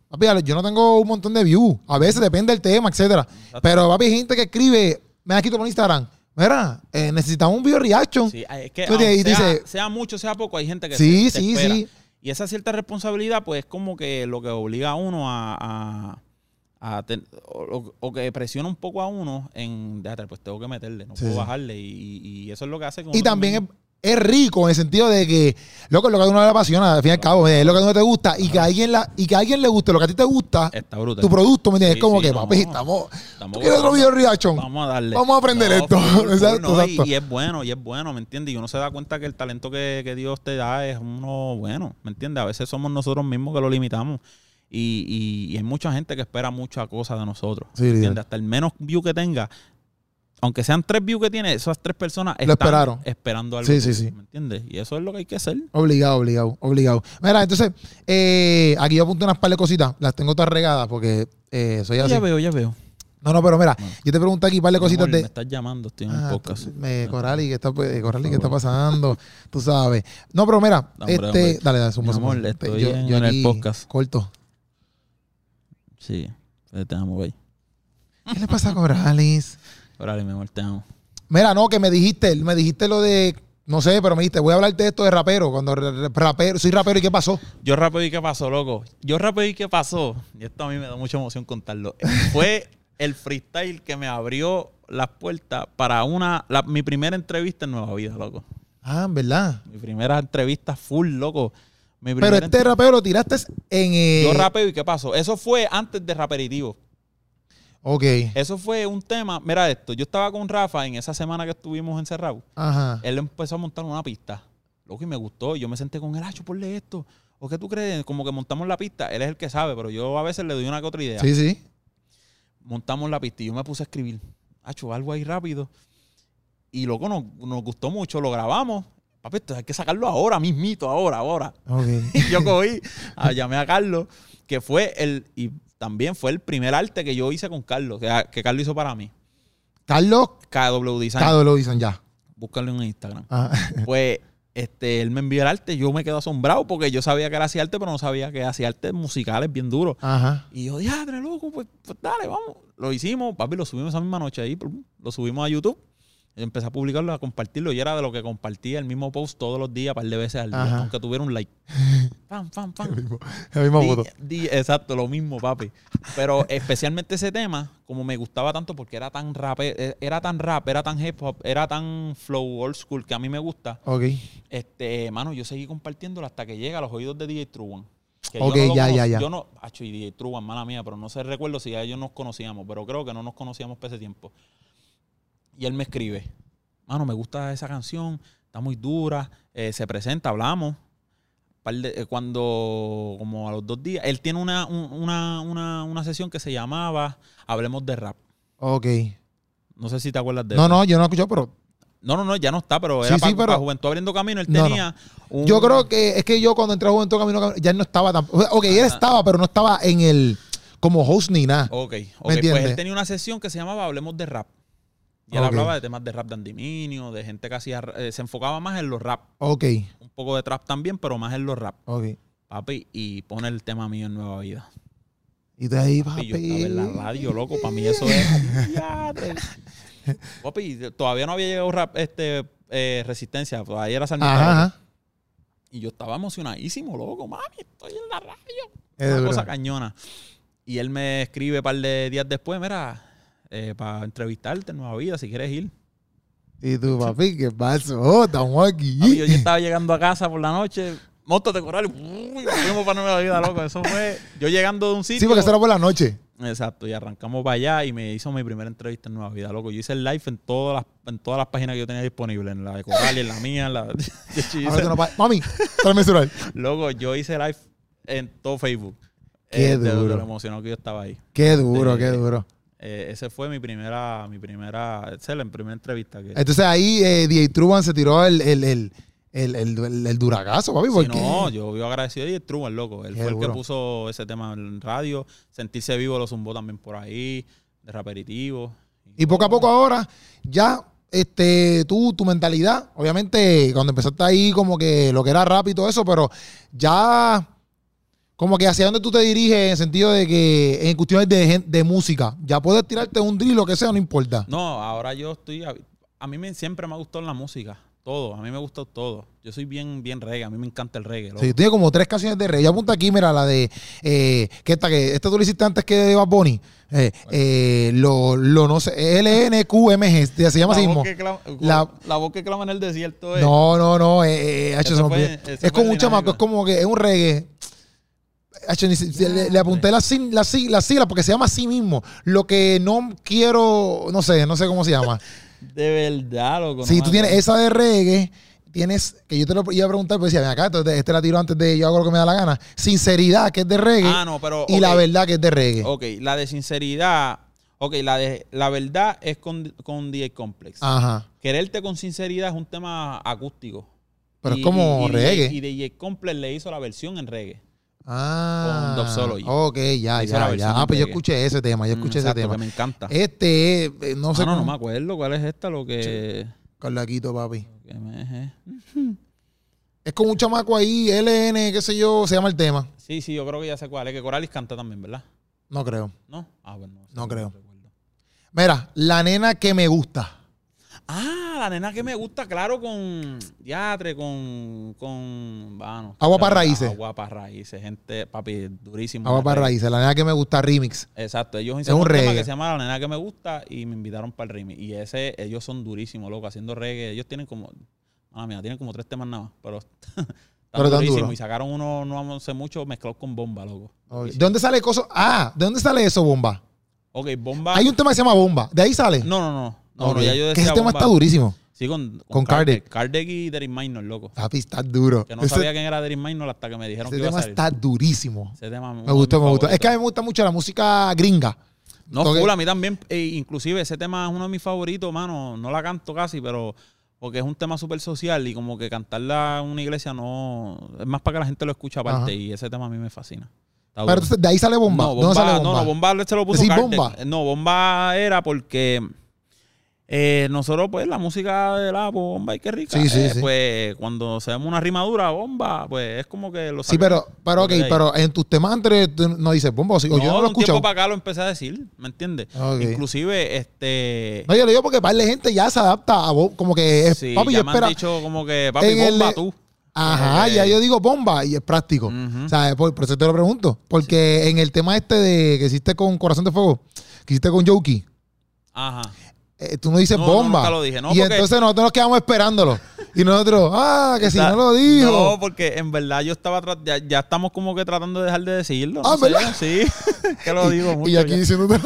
Papi, yo no tengo un montón de views. A veces depende del tema, etcétera. Pero, papi, hay gente que escribe, me da quito por Instagram. Mira, eh, necesitamos un bioreaction. Sí, es que sea, dice- sea mucho, sea poco, hay gente que Sí, se- te sí, espera. sí. Y esa cierta responsabilidad, pues, es como que lo que obliga a uno a... a- a ten- o, o que presiona un poco a uno en, déjate, pues tengo que meterle, no Sí, puedo bajarle. Y, y eso es lo que hace que Y también es, es rico en el sentido de que, loco, lo que a uno le apasiona, al fin y al cabo, es lo que a uno te gusta. Y que a alguien, la, y que a alguien le guste lo que a ti te gusta, Está brutal. tu producto, ¿me entiendes? Sí, es como sí, que, no, papi, estamos. ¿Tú quieres otro video reaction? Vamos a darle. Vamos a aprender esto. full, full, Exacto, no, y- exacto. Y, es bueno, y es bueno, ¿me entiendes? Y uno se da cuenta que el talento que, que Dios te da es uno bueno, ¿me entiendes? A veces somos nosotros mismos que lo limitamos. Y, y- y hay mucha gente que espera muchas cosas de nosotros. Sí, ¿me líder. entiendes? Hasta el menos view que tenga, aunque sean tres views que tiene, esas tres personas Lo están esperaron. esperando algo. Sí, sí, sí. ¿Me entiendes? Y eso es lo que hay que hacer. Obligado, obligado, obligado. Mira, entonces, eh, aquí yo apunté unas par de cositas. Las tengo todas regadas porque eh, soy así. Ya veo, ya veo. No, no, pero mira, Bueno. yo te pregunto aquí un par de cositas amor, Me de. estás llamando, estoy en Ah, un podcast. me, Corali, ¿qué está, eh, Corali, ¿qué está pasando? Tú sabes. No, pero mira, No, hombre, este. hombre. Dale, dale, suma, Mi amor, estoy Yo- en- yo en el podcast. Corto. Sí, te amo, güey. ¿Qué le pasa a Coralis? Órale, mi amor, te amo. Mira, no, que me dijiste, me dijiste lo de. No sé, pero me dijiste, voy a hablarte de esto de rapero. Cuando rapero, soy rapero, ¿y qué pasó? Yo rapeo y qué pasó, loco. Yo rapeo y qué pasó. Y esto a mí me da mucha emoción contarlo. Fue el freestyle que me abrió las puertas para una la- mi primera entrevista en Nueva Vida, loco. Ah, en verdad. Mi primera entrevista full, loco. Mi Pero este rapero lo tiraste en. eh, Yo rapeo y qué pasó. Eso fue antes de Raperitivo. Ok. Eso fue un tema. Mira esto. Yo estaba con Rafa en esa semana que estuvimos encerrados. Ajá. Él empezó a montar una pista. Loco, y me gustó. Yo me senté con él, Acho, ponle esto. ¿O qué tú crees? Como que montamos la pista. Él es el que sabe, pero yo a veces le doy una que otra idea. Sí, sí. Montamos la pista y yo me puse a escribir. Acho, algo ahí rápido. Y loco, nos, nos gustó mucho. Lo grabamos. Papi, esto hay que sacarlo ahora, mismito, ahora, ahora. Ok. Y yo cogí, ah, llamé a Carlos, que fue el, y también fue el primer arte que yo hice con Carlos, que, que Carlos hizo para mí. Carlos KW Design. Lo dicen ya. Búscalo en Instagram. Ajá. Pues este, él me envió el arte, yo me quedo asombrado porque yo sabía que él hacía arte, pero no sabía que hacía arte musicales bien duros. Ajá. Y yo, diadre, loco, pues, pues dale, vamos. Lo hicimos, papi, lo subimos esa misma noche ahí, lo subimos a YouTube. Empecé a publicarlo, a compartirlo. Y era de lo que compartía el mismo post todos los días, un par de veces al día, Ajá. aunque tuviera un like. Pam, pam, pam. Misma Di- foto. di- exacto, lo mismo, papi. Pero especialmente ese tema, como me gustaba tanto porque era tan rap, eh, era tan rap, era tan hip hop, era tan flow old school que a mí me gusta. Ok. Este, mano, yo seguí compartiéndolo hasta que llega a los oídos de DJ Truman. Que Ok, yo no ya, ya, ya. Yo no, acho, y DJ Truman, mala mía, pero no sé, recuerdo si a ellos nos conocíamos, pero creo que no nos conocíamos por ese tiempo. Y él me escribe, mano, me gusta esa canción, está muy dura, eh, se presenta, hablamos. Eh, cuando, como a los dos días, él tiene una, un- una, una, una sesión que se llamaba Hablemos de Rap. Ok. No sé si te acuerdas de No, eso. no, yo no escucho, pero No, no, no, ya no está, pero era sí, para, pero- Juventud Abriendo Camino. Él No, no. tenía un- yo creo que es que yo cuando entré a Juventud Camino ya no estaba tan. Ok, él estaba, pero no estaba en el. como host ni nada. Ok, ok. Pues entiendes? él tenía una sesión que se llamaba Hablemos de Rap. Y él hablaba de temas de rap de andiminio, de gente que hacía. eh, se enfocaba más en los rap. Ok, Un poco de trap también, pero más en los rap. ok. Papi, y pone el tema mío en Nueva Vida. Y de ahí, Papi, papi. yo estaba en la radio, loco. Para mí eso es. Papi, todavía no había llegado rap, este, eh, Resistencia. Todavía era Sarmiento. Ajá. Y yo estaba emocionadísimo, loco. Mami, estoy en la radio. Es una cosa cañona. Y él me escribe un par de días después, mira, para entrevistarte en Nueva Vida, si quieres ir. Y tú, papi, ¿qué pasó? Estamos aquí. Papi, yo ya estaba llegando a casa por la noche, montate coral, uy, fuimos para Nueva Vida, loco. Eso fue yo llegando de un sitio. Sí, porque eso era por la noche. Exacto, y arrancamos para allá y me hizo mi primera entrevista en Nueva Vida, loco. Yo hice el live en todas las, en todas las páginas que yo tenía disponibles, en la de Coral y en la mía, en la yo hice- Ahora Mami, tráeme el celular. Loco, yo hice live en todo Facebook. Qué Eh, duro. lo emocionado que yo estaba ahí. Qué duro, Eh, qué duro. Eh, ese fue mi primera, mi primera, esa es la primera entrevista que. Entonces ahí eh, DJ Truman se tiró el, el, el, el, el, duragazo, papi. Porque no, yo vivo agradecido y Truman, loco. Él Qué fue el que puso ese tema en radio. Sentirse vivo lo zumbó también por ahí, de raperitivo. Y poco a poco ahora, ya, este, tú, tu mentalidad, obviamente, cuando empezaste ahí, como que lo que era rap y todo eso, pero ya, como que hacia dónde tú te diriges en el sentido de que en cuestiones de, de música, ya puedes tirarte un drill, lo que sea, no importa. No, ahora yo estoy. A, a mí me, siempre me ha gustado la música. Todo. A mí me gusta todo. Yo soy bien, bien reggae. A mí me encanta el reggae. loco. Sí, tiene como tres canciones de rey. Yo apunta aquí, mira, la de. Eh, que esta que esta tú lo hiciste antes que de Bad Bunny. Eh, eh, lo, lo no sé. LNQMG. Se llama la, así mismo. clama, La- la voz que clama en el desierto. eh. No, no, no. Eh, eh, fue- ese es como un chamaco, es como que es un reggae. Hacho, ni si- si- le, le apunté las sig- las sig- las siglas porque se llama así mismo. Lo que no quiero, no sé, no sé cómo se llama. De verdad, loco. Si me tú tienes esa de reggae, tienes, que yo te lo iba a preguntar, pero decía, ven acá, entonces este la tiro antes de yo hago lo que me da la gana. Sinceridad, que es de reggae. Ah, no, pero. y la verdad, que es de reggae. Ok, la de sinceridad. Ok, la de la verdad es con, con DJ Complex. Ajá. Quererte con sinceridad es un tema acústico. Pero es como y reggae. Y DJ Complex le hizo la versión en reggae. Ah. con Doxology. Ok, ya, ya, ya. Ah, pues yo escuché ese tema, yo escuché Mm, ese exacto, tema. que me encanta. Este, eh, no sé Ah, no, no me acuerdo cuál es esta, lo que. Carlaquito, papi. que me- Es con un chamaco ahí, LN, qué sé yo, se llama el tema. Sí, sí, yo creo que ya sé cuál es. Que Coralis canta también, ¿verdad? No creo. ¿No? Ah, bueno. sí, No creo. Mira, la nena que me gusta. Ah, la nena que me gusta, claro, con Diatre, con. con. Bueno, Agua para raíces. Agua para raíces, gente, papi, durísimo. Vamos para reggae. raíces, la nena que me gusta remix. Exacto, ellos Es hicieron un un, tema reggae. que se llama La nena que me gusta y me invitaron para el remix. Y ese, ellos son durísimos, loco, haciendo reggae. Ellos tienen como. Ah, mira, tienen como tres temas nada más, pero. están Pero duro. Y sacaron uno, no sé mucho, mezclado con bomba, loco. ¿De dónde sale eso? Ah, ¿de dónde sale eso, bomba? Ok, bomba. Hay un tema que se llama Bomba. ¿De ahí sale? No, no, no. No, no, ya yo Que decía ese tema bomba. está durísimo. Sí, con, Con Kardec. Kardec y Derek Minor, loco. Papi, está duro. Que no ese sabía quién era Derek Minor hasta que me dijeron ese que iba a tema salir. está durísimo. Ese tema Me gustó, me gustó. Es que a mí me gusta mucho la música gringa. No, Toque- full, a mí también. eh, inclusive ese tema es uno de mis favoritos, mano. No la canto casi, pero porque es un tema súper social y como que cantarla en una iglesia no... Es más para que la gente lo escuche aparte Ajá. y ese tema a mí me fascina. Está Pero entonces, de ahí sale Bomba. No, ¿De bomba, ¿Dónde sale no, Bomba? no, bomba se lo puso ¿Decís Kardec. bomba? No, bomba era porque eh, nosotros, pues, la música de la bomba y qué rica. Sí, sí, eh, sí. Pues, cuando se una rimadura, bomba, pues, es como que lo Sí, pero, pero ok, de pero en tus temas tú no dices Bomba o o no, yo no lo de un tiempo para acá lo empecé a decir, ¿me entiendes? Ok. Inclusive, este... No, yo lo digo porque para la gente ya se adapta a como que es, Sí, papi, ya yo me espera. han dicho como que, papi, en el bomba de- tú. Ajá, ya yo digo bomba y es práctico. Ujú. O sea, por, por eso te lo pregunto. Porque en el tema este de que hiciste con Corazón de Fuego, que hiciste con Jokey, Ajá. Eh, tú no dices No, no, bomba. nunca lo dije, no, y porque- entonces nosotros nos quedamos esperándolo. Y nosotros, ah, que si no lo dijo. No, porque en verdad yo estaba... Ya, ya estamos como que tratando de dejar de decirlo. Ah, sé, ¿verdad? Sí. que lo digo mucho. y aquí ya. diciéndote,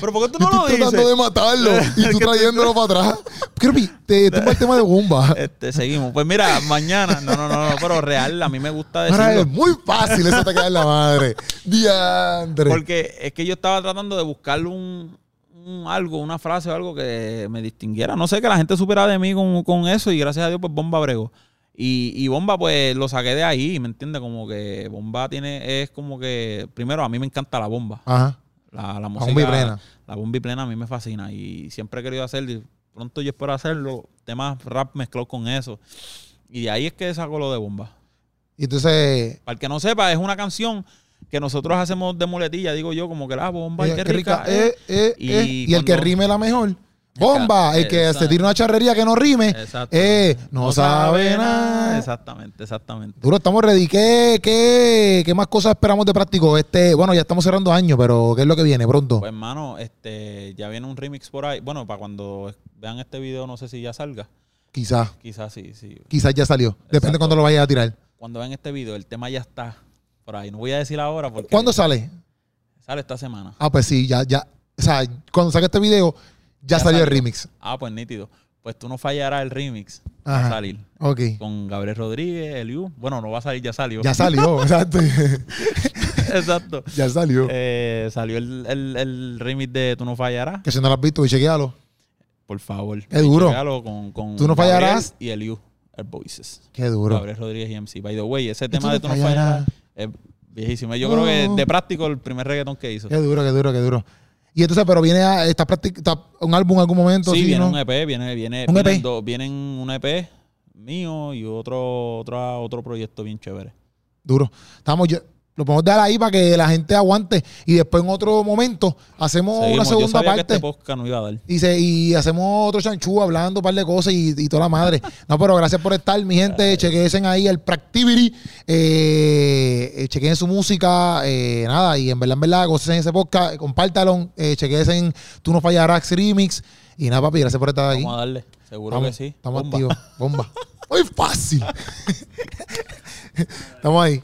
Pero ¿por qué tú no lo estoy tratando dices? de matarlo y tú trayéndolo para atrás. Creepy, te tumba el tema de bomba. Este, seguimos. Pues mira, mañana... No, no, no, no, pero real, a mí me gusta Ahora es decirlo. muy fácil, eso te cae en la madre. Diandre. Porque es que yo estaba tratando de buscar un, un algo, una frase o algo que me distinguiera. No sé, que la gente supiera de mí con, con eso y gracias a Dios, pues Bomba bregó. Y, y Bomba, pues lo saqué de ahí, ¿me entiendes? Como que Bomba tiene, es como que, primero, a mí me encanta la bomba. Ajá. La, la música. bomba y plena. La bomba y plena a mí me fascina y siempre he querido hacer, y pronto yo espero hacerlo, temas rap mezclados con eso. Y de ahí es que saco lo de Bomba. Y entonces, Para el que no sepa, es una canción que nosotros hacemos de muletilla, digo yo, como que la bomba, y eh, qué rica. rica, eh. eh, Y. Y, el que rime la mejor. Bomba, el que se tira una charrería que no rime. Exacto. Eh, no, sabe nada. Exactamente, exactamente. Duro, estamos ready. ¿Qué, qué, qué más cosas esperamos de práctico? Este, bueno, ya estamos cerrando año, pero ¿qué es lo que viene pronto? Pues hermano, este, ya viene un remix por ahí. Bueno, para cuando vean este video, no sé si ya salga. Quizás, Quizás sí, sí. quizás ya salió. Depende de cuándo lo vayas a tirar. Cuando vean este video, el tema ya está por ahí. No voy a decir ahora porque ¿Cuándo sale? sale esta semana. Ah, pues sí, ya, ya. O sea, cuando saque este video, ya, Ya salió el remix. Ah, pues nítido. Pues tú no fallarás el remix. Va a salir. Ok. Con Gabriel Rodríguez, Eliu. Bueno, no va a salir, ya salió. Ya salió, exacto. Exacto. ya salió. Eh, salió el, el, el remix de Tú no fallarás. Que si no lo has visto, y chequealo. Por favor. Qué duro. Chécalo Con, con Tú no Gabriel fallarás. Y Eliu, el Voices. Qué duro. Gabriel Rodríguez y MC. By the way, ese tema no de Tú no fallarás. Es viejísimo. Yo creo que Oh. de práctico el primer reggaetón que hizo. Qué duro, qué duro, qué duro. Y entonces, pero viene a, está, un álbum en algún momento. Sí, ¿sí, viene no? un EP, viene, viene, ¿Un vienen, EP? dos- vienen un EP mío y otro, otro, otro proyecto bien chévere. Duro. Estamos, yo- lo podemos dar ahí para que la gente aguante. Y después en otro momento hacemos Seguimos. una Yo segunda que parte. este podcast no iba a dar. Y, se- y hacemos otro chanchú hablando un par de cosas y, y toda la madre. No, pero gracias por estar, mi gente. Chequense ahí el Practivity. Eh, eh, chequen su música. eh, nada, y en verdad, en verdad, gocen ese podcast. Compártalo. Eh, chequense en Tú no fallarás remix. Y nada, papi, gracias por estar aquí. Vamos a darle. Seguro Estamos, que sí. estamos Bomba. activos. Bomba. Muy fácil. estamos ahí.